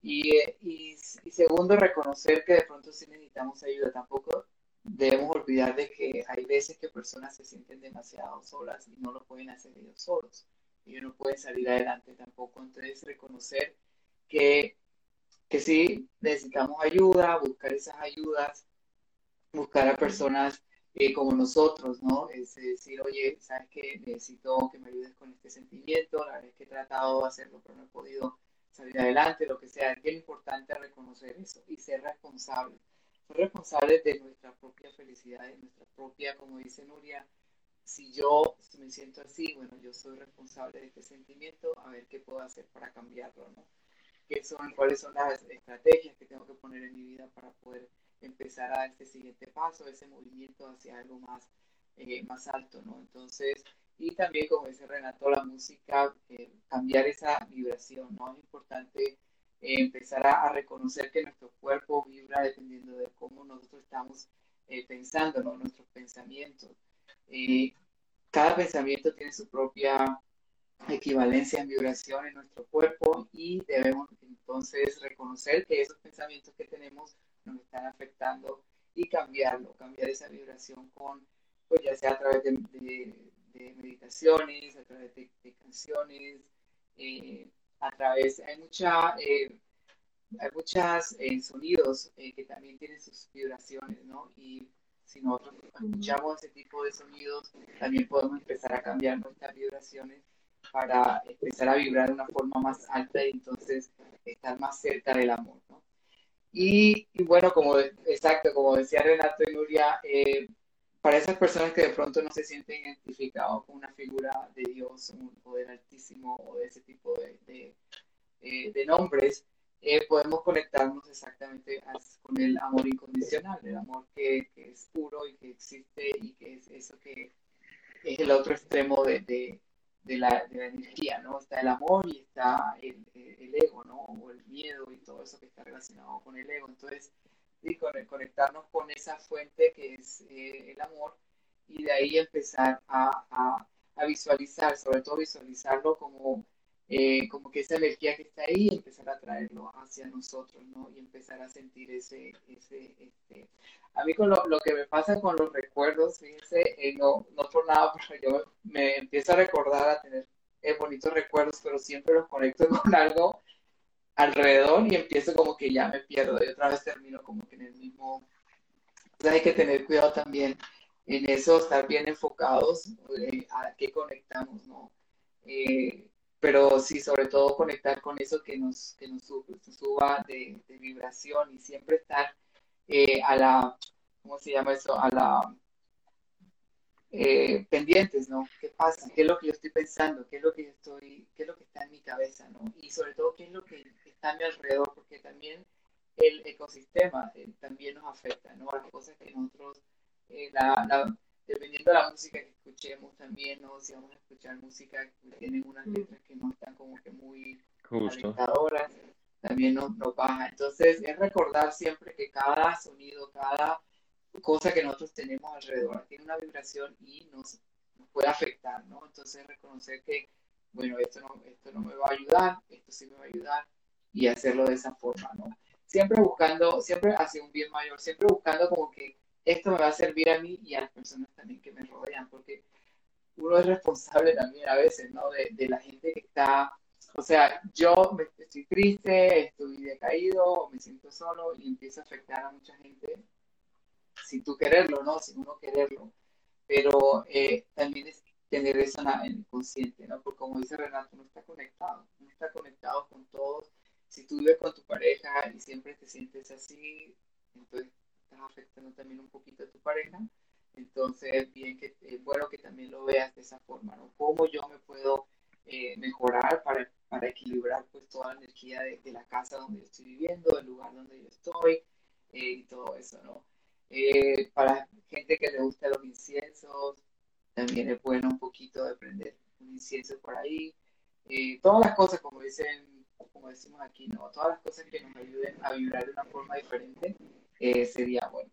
Y, y, y, segundo, reconocer que de pronto sí necesitamos ayuda. Tampoco debemos olvidar de que hay veces que personas se sienten demasiado solas y no lo pueden hacer ellos solos. Ellos no pueden salir adelante tampoco. Entonces, reconocer que, que sí necesitamos ayuda, buscar esas ayudas, buscar a personas eh, como nosotros, ¿no? Es decir, oye, ¿sabes qué? Necesito que me ayudes con este sentimiento. La verdad es que he tratado de hacerlo, pero no he podido salir adelante, lo que sea. Es importante reconocer eso y ser responsable ser responsables de nuestra propia felicidad, de nuestra propia, como dice Nuria, si yo me siento así, bueno, yo soy responsable de este sentimiento, a ver qué puedo hacer para cambiarlo, ¿no? ¿Qué son, cuáles son las estrategias que tengo que poner en mi vida para poder empezar a dar este siguiente paso, ese movimiento hacia algo más, eh, más alto, ¿no? Entonces, y también, como dice Renato, la música, eh, cambiar esa vibración, ¿no? Es importante eh, empezar a, reconocer que nuestro cuerpo vibra dependiendo de cómo nosotros estamos eh, pensando, ¿no? nuestros pensamientos. Eh, cada pensamiento tiene su propia equivalencia en vibración en nuestro cuerpo y debemos entonces reconocer que esos pensamientos que tenemos nos están afectando y cambiarlo, cambiar esa vibración con, pues ya sea a través de, meditaciones, a través de, canciones, eh, a través, hay mucha, eh, hay muchos eh, sonidos eh, que también tienen sus vibraciones, ¿no? Y si nosotros escuchamos ese tipo de sonidos, también podemos empezar a cambiar nuestras vibraciones para empezar a vibrar de una forma más alta y entonces estar más cerca del amor, ¿no? Y, y bueno, como exacto, como decía Renato y Nuria, para esas personas que de pronto no se sienten identificados con una figura de Dios, un poder altísimo o de ese tipo de, eh, de, nombres, eh, podemos conectarnos exactamente con el amor incondicional, el amor que, que, es puro y que existe y que es eso que es el otro extremo de, de la, de la energía, ¿no? Está el amor y está el, ego, ¿no? O el miedo y todo eso que está relacionado con el ego. Entonces, sí, conectarnos con esa fuente que es eh, el amor y de ahí empezar a, a, visualizar, sobre todo visualizarlo como, eh, como que esa energía que está ahí, empezar a traerlo hacia nosotros, ¿no? Y empezar a sentir ese, ese este... A mí con lo, que me pasa con los recuerdos, fíjense, eh, no, no por nada, <laughs> pero yo me empiezo a recordar, a tener eh, bonitos recuerdos, pero siempre los conecto <laughs> con algo alrededor y empiezo como que ya me pierdo y otra vez termino como que en el mismo... Entonces hay que tener cuidado también en eso, estar bien enfocados a qué conectamos, ¿no? Pero sí, sobre todo conectar con eso que nos, que nos suba de, vibración y siempre estar eh, a la, ¿cómo se llama eso? A la eh, pendientes, ¿no? ¿Qué pasa? ¿Qué es lo que yo estoy pensando? ¿Qué es lo que estoy, qué es lo que está en mi cabeza, ¿no? Y sobre todo, ¿qué es lo que está a mi alrededor? Porque también el ecosistema eh, también nos afecta, ¿no? Las cosas que nosotros, eh, la, la, dependiendo de la música que escuchemos también, ¿no? Si vamos a escuchar música que tienen unas letras que no están como que muy alentadoras, también nos, nos baja. Entonces, es recordar siempre que cada sonido, cada cosa que nosotros tenemos alrededor tiene una vibración y nos, nos, puede afectar, ¿no? Entonces reconocer que, bueno, esto no, esto no me va a ayudar, esto sí me va a ayudar y hacerlo de esa forma, ¿no? Siempre buscando, siempre hacia un bien mayor, siempre buscando como que esto me va a servir a mí y a las personas también que me rodean, porque uno es responsable también a veces, ¿no? De, de la gente que está, o sea, yo me, estoy triste, estoy decaído, me siento solo y empieza a afectar a mucha gente sin tú quererlo, ¿no? Sin uno quererlo. Pero eh, también es tener eso en el consciente, ¿no? Porque como dice Renato, no está conectado, no está conectado con todos. Si tú vives con tu pareja y siempre te sientes así, entonces estás afectando también un poquito a tu pareja. Entonces, bien que, es bueno que también lo veas de esa forma, ¿no? ¿Cómo yo me puedo eh, mejorar para, para, equilibrar pues toda la energía de, de, la casa donde yo estoy viviendo, del lugar donde yo estoy eh, y todo eso, ¿no? Eh, para gente que le gusta los inciensos, también es bueno un poquito de prender un incienso por ahí. Eh, todas las cosas, como dicen, como decimos aquí, ¿no? Todas las cosas que nos ayuden a vibrar de una forma diferente eh, sería bueno.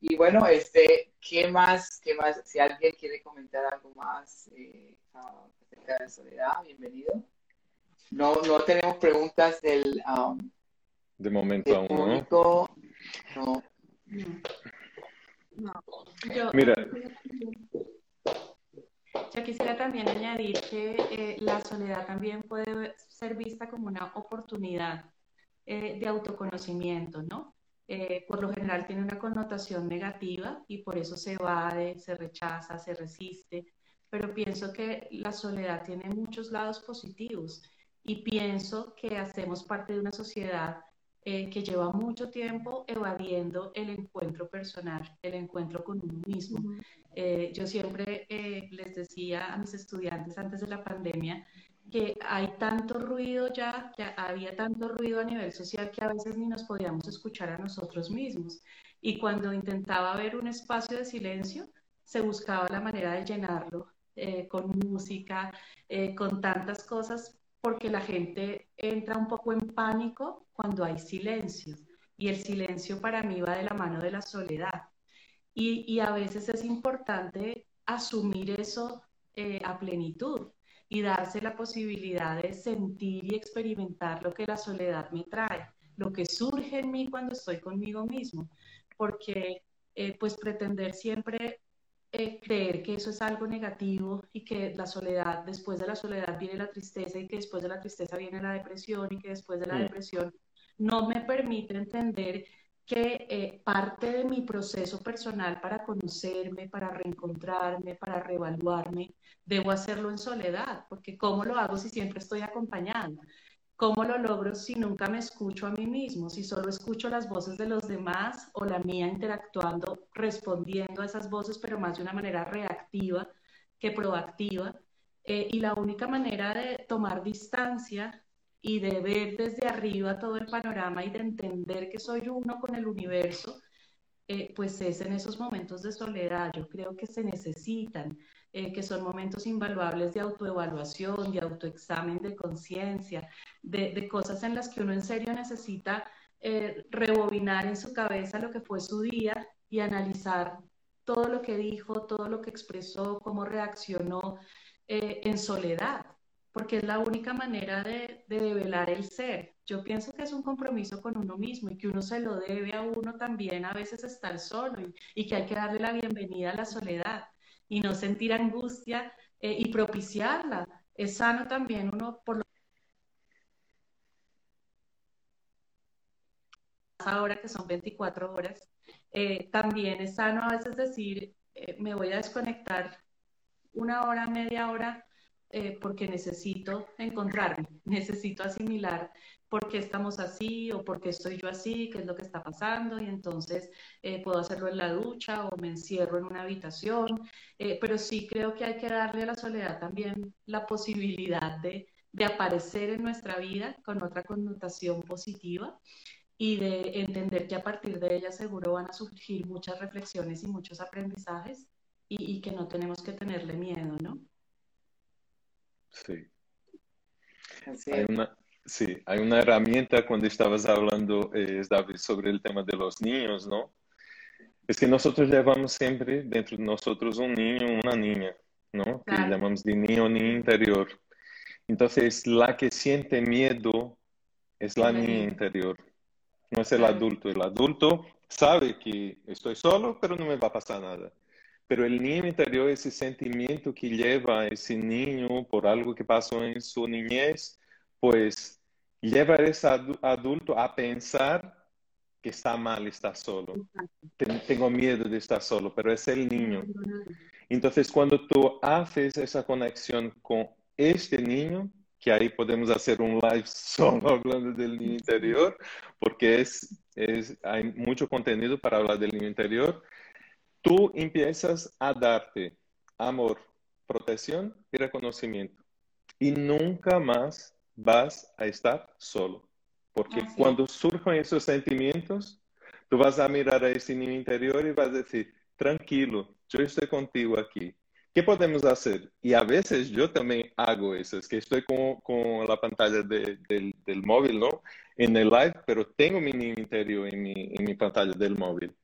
Y bueno, este, ¿qué más? ¿Qué más? Si alguien quiere comentar algo más eh, acerca de la soledad, bienvenido. No, no tenemos preguntas del... Um, de momento aún, público, ¿no? no no. Yo, Mira. Yo quisiera también añadir que eh, la soledad también puede ser vista como una oportunidad eh, de autoconocimiento, ¿no? Eh, por lo general tiene una connotación negativa y por eso se evade, se rechaza, se resiste, pero pienso que la soledad tiene muchos lados positivos y pienso que hacemos parte de una sociedad eh, que lleva mucho tiempo evadiendo el encuentro personal, el encuentro con uno mismo. Uh -huh. eh, yo siempre eh, les decía a mis estudiantes antes de la pandemia que hay tanto ruido ya, que había tanto ruido a nivel social que a veces ni nos podíamos escuchar a nosotros mismos. Y cuando intentaba ver un espacio de silencio, se buscaba la manera de llenarlo eh, con música, eh, con tantas cosas porque la gente entra un poco en pánico cuando hay silencio. Y el silencio para mí va de la mano de la soledad. Y, y a veces es importante asumir eso eh, a plenitud y darse la posibilidad de sentir y experimentar lo que la soledad me trae, lo que surge en mí cuando estoy conmigo mismo. Porque eh, pues pretender siempre eh, creer que eso es algo negativo y que la soledad, después de la soledad viene la tristeza y que después de la tristeza viene la depresión y que después de la sí. depresión no me permite entender que eh, parte de mi proceso personal para conocerme, para reencontrarme, para reevaluarme, debo hacerlo en soledad, porque ¿cómo lo hago si siempre estoy acompañada? ¿Cómo lo logro si nunca me escucho a mí mismo? Si solo escucho las voces de los demás o la mía interactuando, respondiendo a esas voces, pero más de una manera reactiva que proactiva. Eh, y la única manera de tomar distancia y de ver desde arriba todo el panorama y de entender que soy uno con el universo, eh, pues es en esos momentos de soledad. Yo creo que se necesitan. eh, que son momentos invaluables de autoevaluación, de autoexamen de conciencia, de, cosas en las que uno en serio necesita eh, rebobinar en su cabeza lo que fue su día y analizar todo lo que dijo, todo lo que expresó, cómo reaccionó eh, en soledad, porque es la única manera de, de develar el ser. Yo pienso que es un compromiso con uno mismo y que uno se lo debe a uno también a veces estar solo y, que hay que darle la bienvenida a la soledad y no sentir angustia eh, y propiciarla. Es sano también uno por lo ahora que son 24 horas, eh, también es sano a veces decir, eh, me voy a desconectar una hora, media hora, eh, porque necesito encontrarme, <laughs> necesito asimilar por qué estamos así o por qué estoy yo así, qué es lo que está pasando y entonces puedo hacerlo en la ducha o me encierro en una habitación, pero sí creo que hay que darle a la soledad también la posibilidad de, de aparecer en nuestra vida con otra connotación positiva y de entender que a partir de ella seguro van a surgir muchas reflexiones y muchos aprendizajes y, y que no tenemos que tenerle miedo, ¿no? Sí. Hay una, sí, hay una herramienta cuando estabas hablando, eh, David, sobre el tema de los niños, ¿no? Es que nosotros llevamos siempre dentro de nosotros un niño, una niña, ¿no? Que llamamos de niño, niño interior. Entonces, la que siente miedo es la niña interior no es el adulto. El adulto sabe que estoy solo, pero no me va a pasar nada. Pero el niño interior, ese sentimiento que lleva ese niño por algo que pasó en su niñez, pues lleva a ese adulto a pensar que está mal estar solo. Tengo miedo de estar solo, pero es el niño. Entonces, cuando tú haces esa conexión con este niño, que ahí podemos hacer un live <laughs> solo hablando del niño interior, porque es, es, hay mucho contenido para hablar del niño interior. Tú empiezas a darte amor, protección y reconocimiento. Y nunca más vas a estar solo. Porque Así cuando surjan esos sentimientos, tú vas a mirar a ese niño interior y vas a decir, tranquilo, yo estoy contigo aquí. ¿Qué podemos hacer? Y a veces yo también hago eso, es que estoy con, con la pantalla de, del, del, móvil, ¿no? En el live, pero tengo mi niño interior en mi, en mi pantalla del móvil.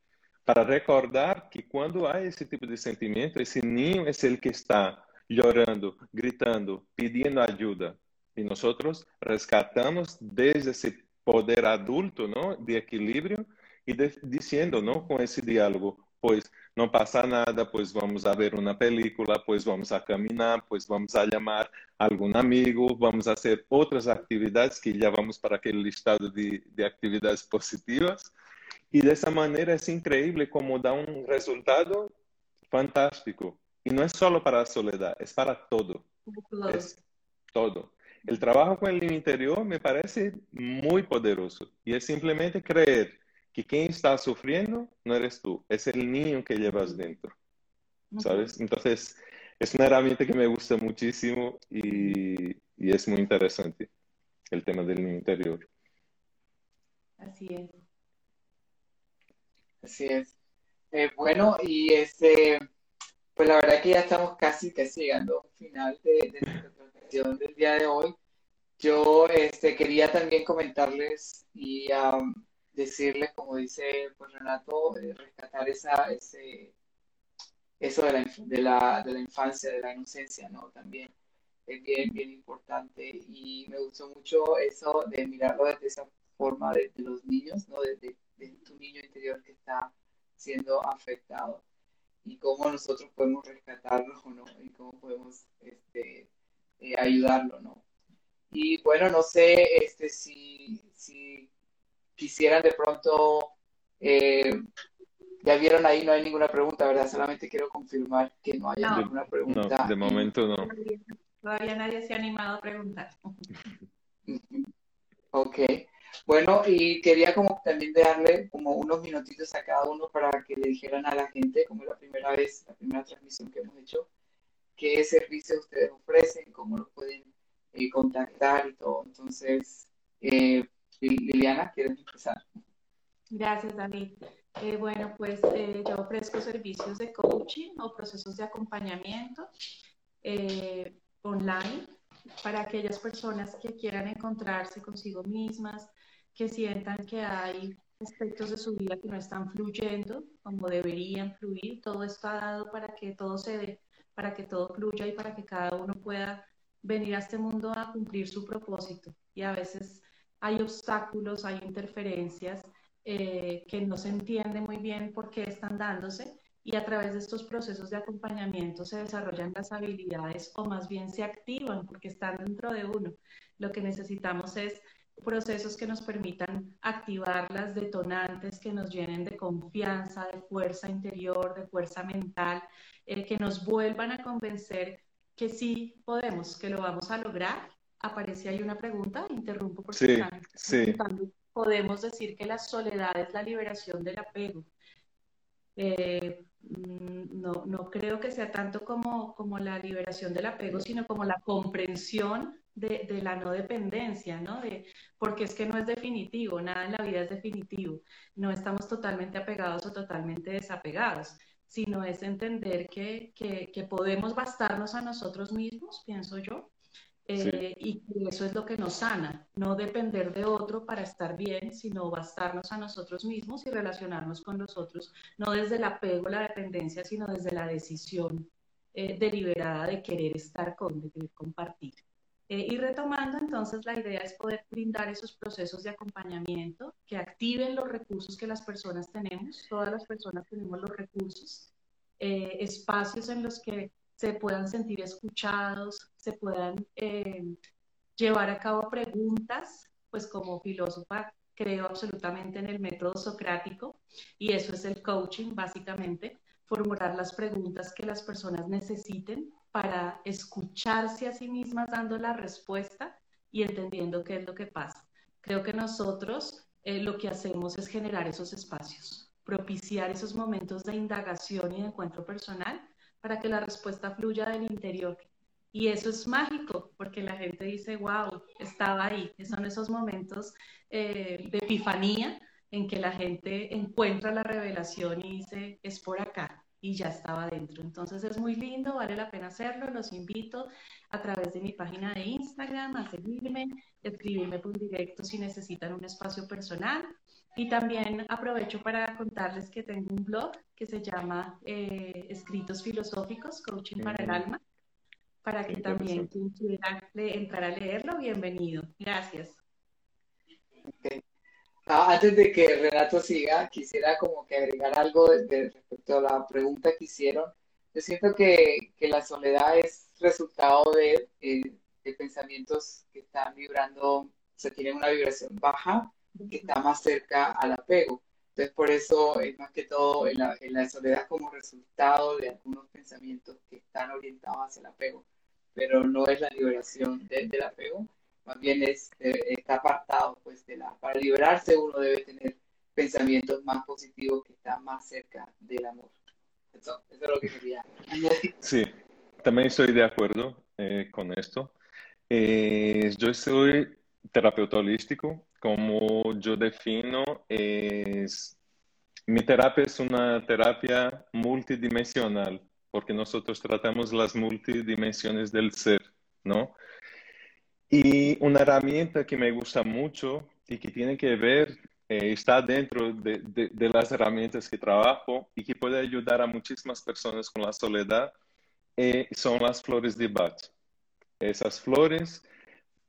Para recordar que cuando hay ese tipo de sentimiento, ese niño es el que está llorando, gritando, pidiendo ayuda. Y nosotros rescatamos desde ese poder adulto, ¿no? De equilibrio y de, diciendo, ¿no? Con ese diálogo, pues no pasa nada, pues vamos a ver una película, pues vamos a caminar, pues vamos a llamar a algún amigo, vamos a hacer otras actividades que ya vamos para aquel listado de, de actividades positivas. Y de esa manera es increíble cómo da un resultado fantástico. Y no es solo para la soledad, es para todo. Es todo. El trabajo con el interior me parece muy poderoso y es simplemente creer que quien está sufriendo no eres tú, es el niño que llevas dentro, ¿sabes? Entonces, es una herramienta que me gusta muchísimo y, y es muy interesante, el tema del niño interior. Así es. Así es. Eh, bueno, y este, pues la verdad que ya estamos casi, casi llegando al final de, de nuestra presentación del día de hoy. Yo este, quería también comentarles y um, decirles, como dice pues, Renato, eh, rescatar esa, ese, eso de la, de, la, de la infancia, de la inocencia, ¿no? También es bien, importante y me gustó mucho eso de mirarlo desde esa forma de, de los niños, ¿no? De, tu niño interior que está siendo afectado y cómo nosotros podemos rescatarlo, <laughs> ¿no? Y cómo podemos este, eh, ayudarlo, ¿no? Y bueno, no sé este, si, si quisieran de pronto, eh, ya vieron ahí, no hay ninguna pregunta, ¿verdad? Solamente quiero confirmar que no haya ninguna pregunta. No, de momento no. Todavía nadie se ha animado a preguntar. <laughs> ok. Bueno, y quería como también darle como unos minutitos a cada uno para que le dijeran a la gente, como la primera vez, la primera transmisión que hemos hecho, qué servicios ustedes ofrecen, cómo los pueden eh, contactar y todo. Entonces, eh, Liliana, ¿quieres empezar? Gracias, David. Eh, bueno, pues yo ofrezco servicios de coaching o procesos de acompañamiento online para aquellas personas que quieran encontrarse consigo mismas, que sientan que hay aspectos de su vida que no están fluyendo como deberían fluir. Todo está dado para que todo se dé, para que todo fluya y para que cada uno pueda venir a este mundo a cumplir su propósito. Y a veces hay obstáculos, hay interferencias eh, que no se entiende muy bien por qué están dándose y a través de estos procesos de acompañamiento se desarrollan las habilidades o más bien se activan porque están dentro de uno. Lo que necesitamos es procesos que nos permitan activar las detonantes, que nos llenen de confianza, de fuerza interior, de fuerza mental, eh, que nos vuelvan a convencer que sí podemos, que lo vamos a lograr. Aparece ahí una pregunta, interrumpo porque Sí, sí. Podemos decir que la soledad es la liberación del apego. Eh, mm, no, no creo que sea tanto como, como la liberación del apego, sino como la comprensión de, de la no dependencia, ¿no? De, porque es que no es definitivo, nada en la vida es definitivo. No estamos totalmente apegados o totalmente desapegados, sino es entender que, que, que podemos bastarnos a nosotros mismos, pienso yo, sí, eh, y eso es lo que nos sana, no depender de otro para estar bien, sino bastarnos a nosotros mismos y relacionarnos con los otros, no desde el apego, la dependencia, sino desde la decisión eh, deliberada de querer estar con, de querer compartir. Eh, y retomando, entonces, la idea es poder brindar esos procesos de acompañamiento que activen los recursos que las personas tenemos, todas las personas tenemos los recursos, eh, espacios en los que se puedan sentir escuchados, se puedan eh, llevar a cabo preguntas, pues como filósofa creo absolutamente en el método socrático y eso es el coaching, básicamente, formular las preguntas que las personas necesiten para escucharse a sí mismas dando la respuesta y entendiendo qué es lo que pasa. Creo que nosotros eh, lo que hacemos es generar esos espacios, propiciar esos momentos de indagación y de encuentro personal para que la respuesta fluya del interior. Y eso es mágico, porque la gente dice, wow, estaba ahí. Son esos momentos eh, de epifanía en que la gente encuentra la revelación y dice, es por acá, y ya estaba dentro. Entonces es muy lindo, vale la pena hacerlo. Los invito a través de mi página de Instagram a seguirme, escribirme por directo si necesitan un espacio personal. Y también aprovecho para contarles que tengo un blog que se llama eh, Escritos Filosóficos, Coaching para el Alma, para que también quien quiera entrar a leerlo, bienvenido. Gracias. Ok. Ah, antes de que Renato siga, quisiera como que agregar algo respecto a la pregunta que hicieron. Yo siento que, que la soledad es resultado de, eh, de pensamientos que están vibrando, o sea, tienen una vibración baja, que está más cerca al apego. Entonces, por eso es más que todo en la, en la soledad como resultado de algunos pensamientos que están orientados hacia el apego, pero no es la liberación de- del apego más bien es, eh, está apartado pues de la, para liberarse uno debe tener pensamientos más positivos que están más cerca del amor. Eso, eso es lo que quería. Sí, también estoy de acuerdo eh, con esto. Eh, yo soy terapeuta holístico. Como yo defino, es, mi terapia es una terapia multidimensional, porque nosotros tratamos las multidimensiones del ser, ¿no? Y una herramienta que me gusta mucho y que tiene que ver, eh, está dentro de, de- de las herramientas que trabajo y que puede ayudar a muchísimas personas con la soledad, eh, son las flores de Bach. Esas flores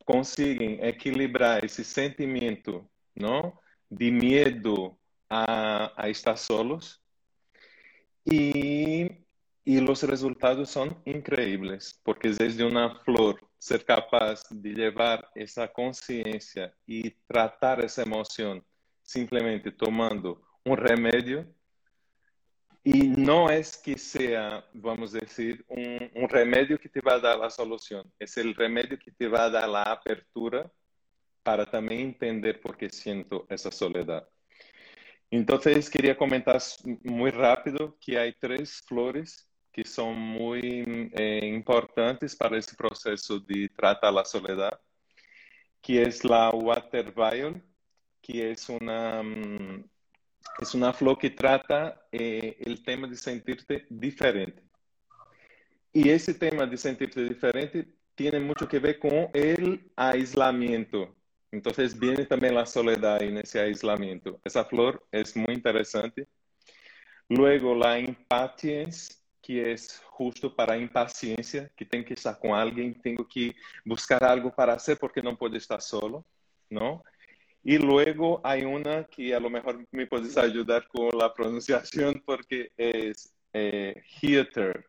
consiguen equilibrar ese sentimiento, ¿no? De miedo a, a estar solos y, y los resultados son increíbles, porque desde una flor ser capaz de llevar esa conciencia y tratar esa emoción simplemente tomando un remedio, y no es que sea, vamos a decir, un, un remedio que te va a dar la solución, es el remedio que te va a dar la apertura para también entender por qué siento esa soledad. Entonces, quería comentar s- muy rápido que hay tres flores que son muy eh, importantes para ese proceso de tratar la soledad, que es la water viol, que una, mm, es una flor que trata eh, tema de sentirte diferente. Y ese tema de sentirte diferente tiene mucho que ver con el aislamiento. Entonces viene también la soledad en ese aislamiento. Esa flor es muy interesante. Luego la impatience, que es justo para impaciencia, que tengo que estar con alguien, tengo que buscar algo para hacer porque no puedo estar solo, ¿no? Y luego hay una que a lo mejor me puedes ayudar con la pronunciación porque es eh, heater,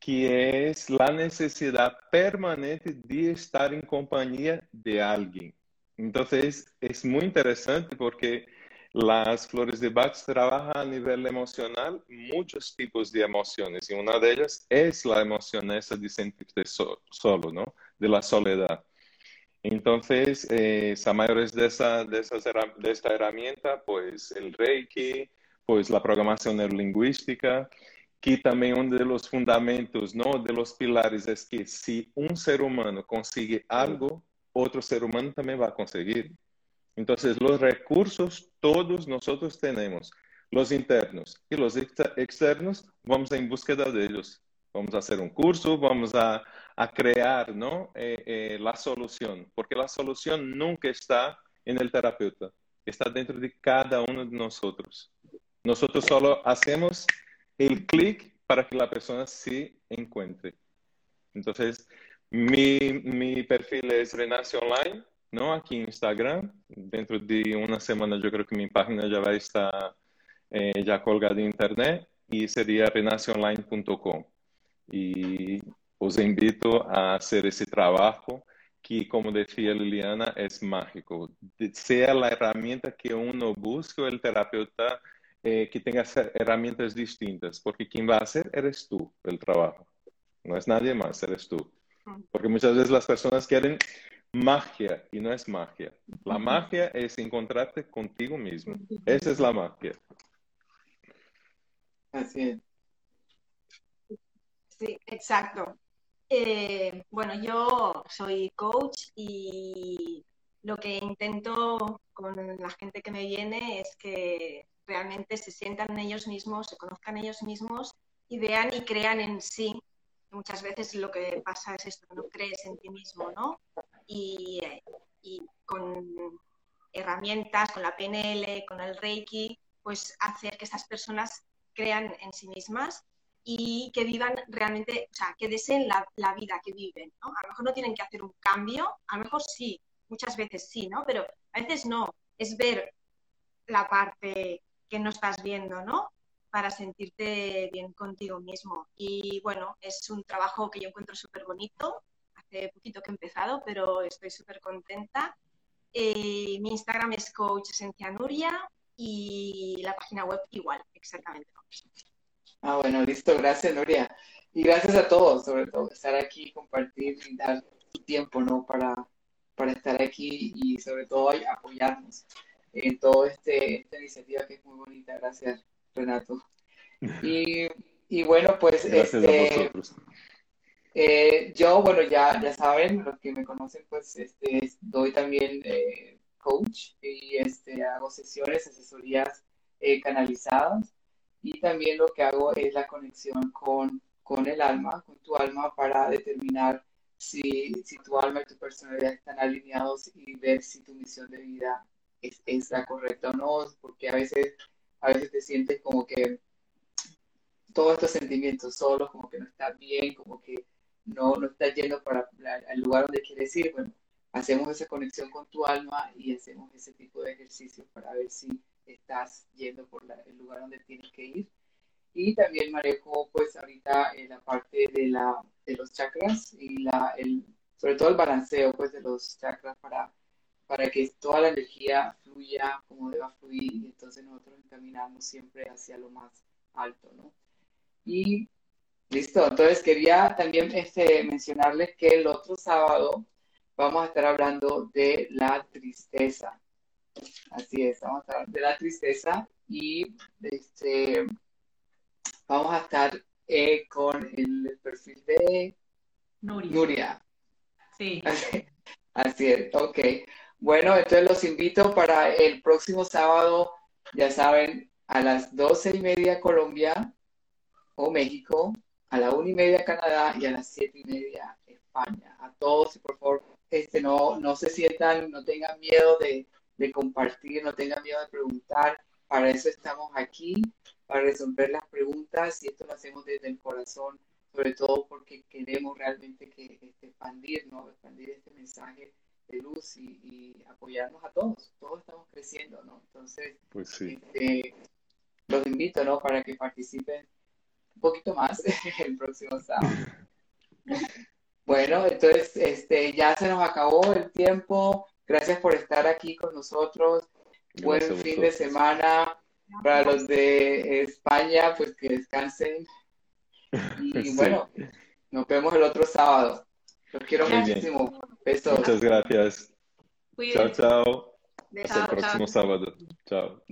que es la necesidad permanente de estar en compañía de alguien. Entonces es muy interesante porque las flores de Bach trabajan a nivel emocional muchos tipos de emociones y una de ellas es la emoción esa de sentirte solo, ¿no? De la soledad. Entonces, eh, a mayores de, esa, de, esta herramienta, pues el Reiki, pues la programación neurolingüística, que también uno de los fundamentos, ¿no? De los pilares es que si un ser humano consigue algo, otro ser humano también va a conseguir. Entonces, los recursos todos nosotros tenemos, los internos y los externos, vamos en búsqueda de ellos. Vamos a hacer un curso, vamos a, a crear ¿no? Eh, eh, la solución, porque la solución nunca está en el terapeuta, está dentro de cada uno de nosotros. Nosotros solo hacemos el clic para que la persona se encuentre. Entonces, mi, mi perfil es Renace Online, ¿no? Aquí en Instagram. Dentro de una semana yo creo que mi página ya va a estar eh, ya colgada en internet y sería renaceonline.com y os invito a hacer ese trabajo que, como decía Liliana, es mágico. Sea la herramienta que uno busque, el terapeuta eh, que tenga herramientas distintas, porque quien va a hacer eres tú el trabajo, no es nadie más, eres tú. Porque muchas veces las personas quieren magia y no es magia. La magia es encontrarte contigo mismo. Esa es la magia. Así es. Sí, exacto. Eh, bueno, yo soy coach y lo que intento con la gente que me viene es que realmente se sientan ellos mismos, se conozcan ellos mismos y vean y crean en sí. Muchas veces lo que pasa es esto, no crees en ti mismo, ¿no? Y, y con herramientas, con la PNL, con el Reiki, pues hacer que estas personas crean en sí mismas y que vivan realmente, o sea, que deseen la, la, vida que viven, ¿no? A lo mejor no tienen que hacer un cambio, a lo mejor sí, muchas veces sí, ¿no? Pero a veces no, es ver la parte que no estás viendo, ¿no? Para sentirte bien contigo mismo. Y bueno, es un trabajo que yo encuentro súper bonito, hace poquito que he empezado, pero estoy súper contenta. Eh, mi Instagram es Coach Esencia Nuria y la página web igual, exactamente. Ah, bueno, listo, gracias Nuria. Y gracias a todos, sobre todo, estar aquí, compartir y dar su tiempo, ¿no? Para, para estar aquí y sobre todo apoyarnos en toda este, esta iniciativa que es muy bonita. Gracias, Renato. <laughs> Y, y bueno, pues este, eh, yo, bueno, ya, ya saben, los que me conocen, pues este, doy también eh, coach y este, hago sesiones, asesorías eh, canalizadas. Y también lo que hago es la conexión con, con el alma, con tu alma, para determinar si, si, tu alma y tu personalidad están alineados y ver si tu misión de vida es, es, la correcta o no, porque a veces, a veces te sientes como que todos estos sentimientos solos, como que no estás bien, como que no, no estás yendo para el lugar donde quieres ir. Bueno, hacemos esa conexión con tu alma y hacemos ese tipo de ejercicios para ver si estás yendo por el lugar donde tienes que ir. Y también manejo pues ahorita en la parte de, la, de los chakras y la, el, sobre todo el balanceo pues de los chakras para, para que toda la energía fluya como deba fluir y entonces nosotros encaminamos siempre hacia lo más alto, ¿no? Y listo, entonces quería también este, mencionarles que el otro sábado vamos a estar hablando de la tristeza. Así es, vamos a hablar de la tristeza y este, vamos a estar eh, con el perfil de Nuria. Sí. <laughs> Así, es, ok. Bueno, entonces los invito para el próximo sábado ya saben, a las doce y media Colombia o México, a la una y media Canadá y a las siete y media España. A todos, por favor, este, no, no se sientan, no tengan miedo de, de compartir, no tengan miedo de preguntar. Para eso estamos aquí, para resolver las preguntas y esto lo hacemos desde el corazón, sobre todo porque queremos realmente que este, expandir, ¿no? expandir este mensaje de luz y, apoyarnos a todos. Todos estamos creciendo, ¿no? Entonces, pues sí. este, los invito, ¿no? Para que participen un poquito más <laughs> el próximo sábado. Bueno, entonces este, ya se nos acabó el tiempo. Gracias por estar aquí con nosotros. Buen fin de semana para los de España, pues que descansen. <laughs> Y bueno, nos vemos el otro sábado. Los quiero muchísimo. Besos. Muchas gracias. Chao, chao. Hasta el próximo sábado. Chao.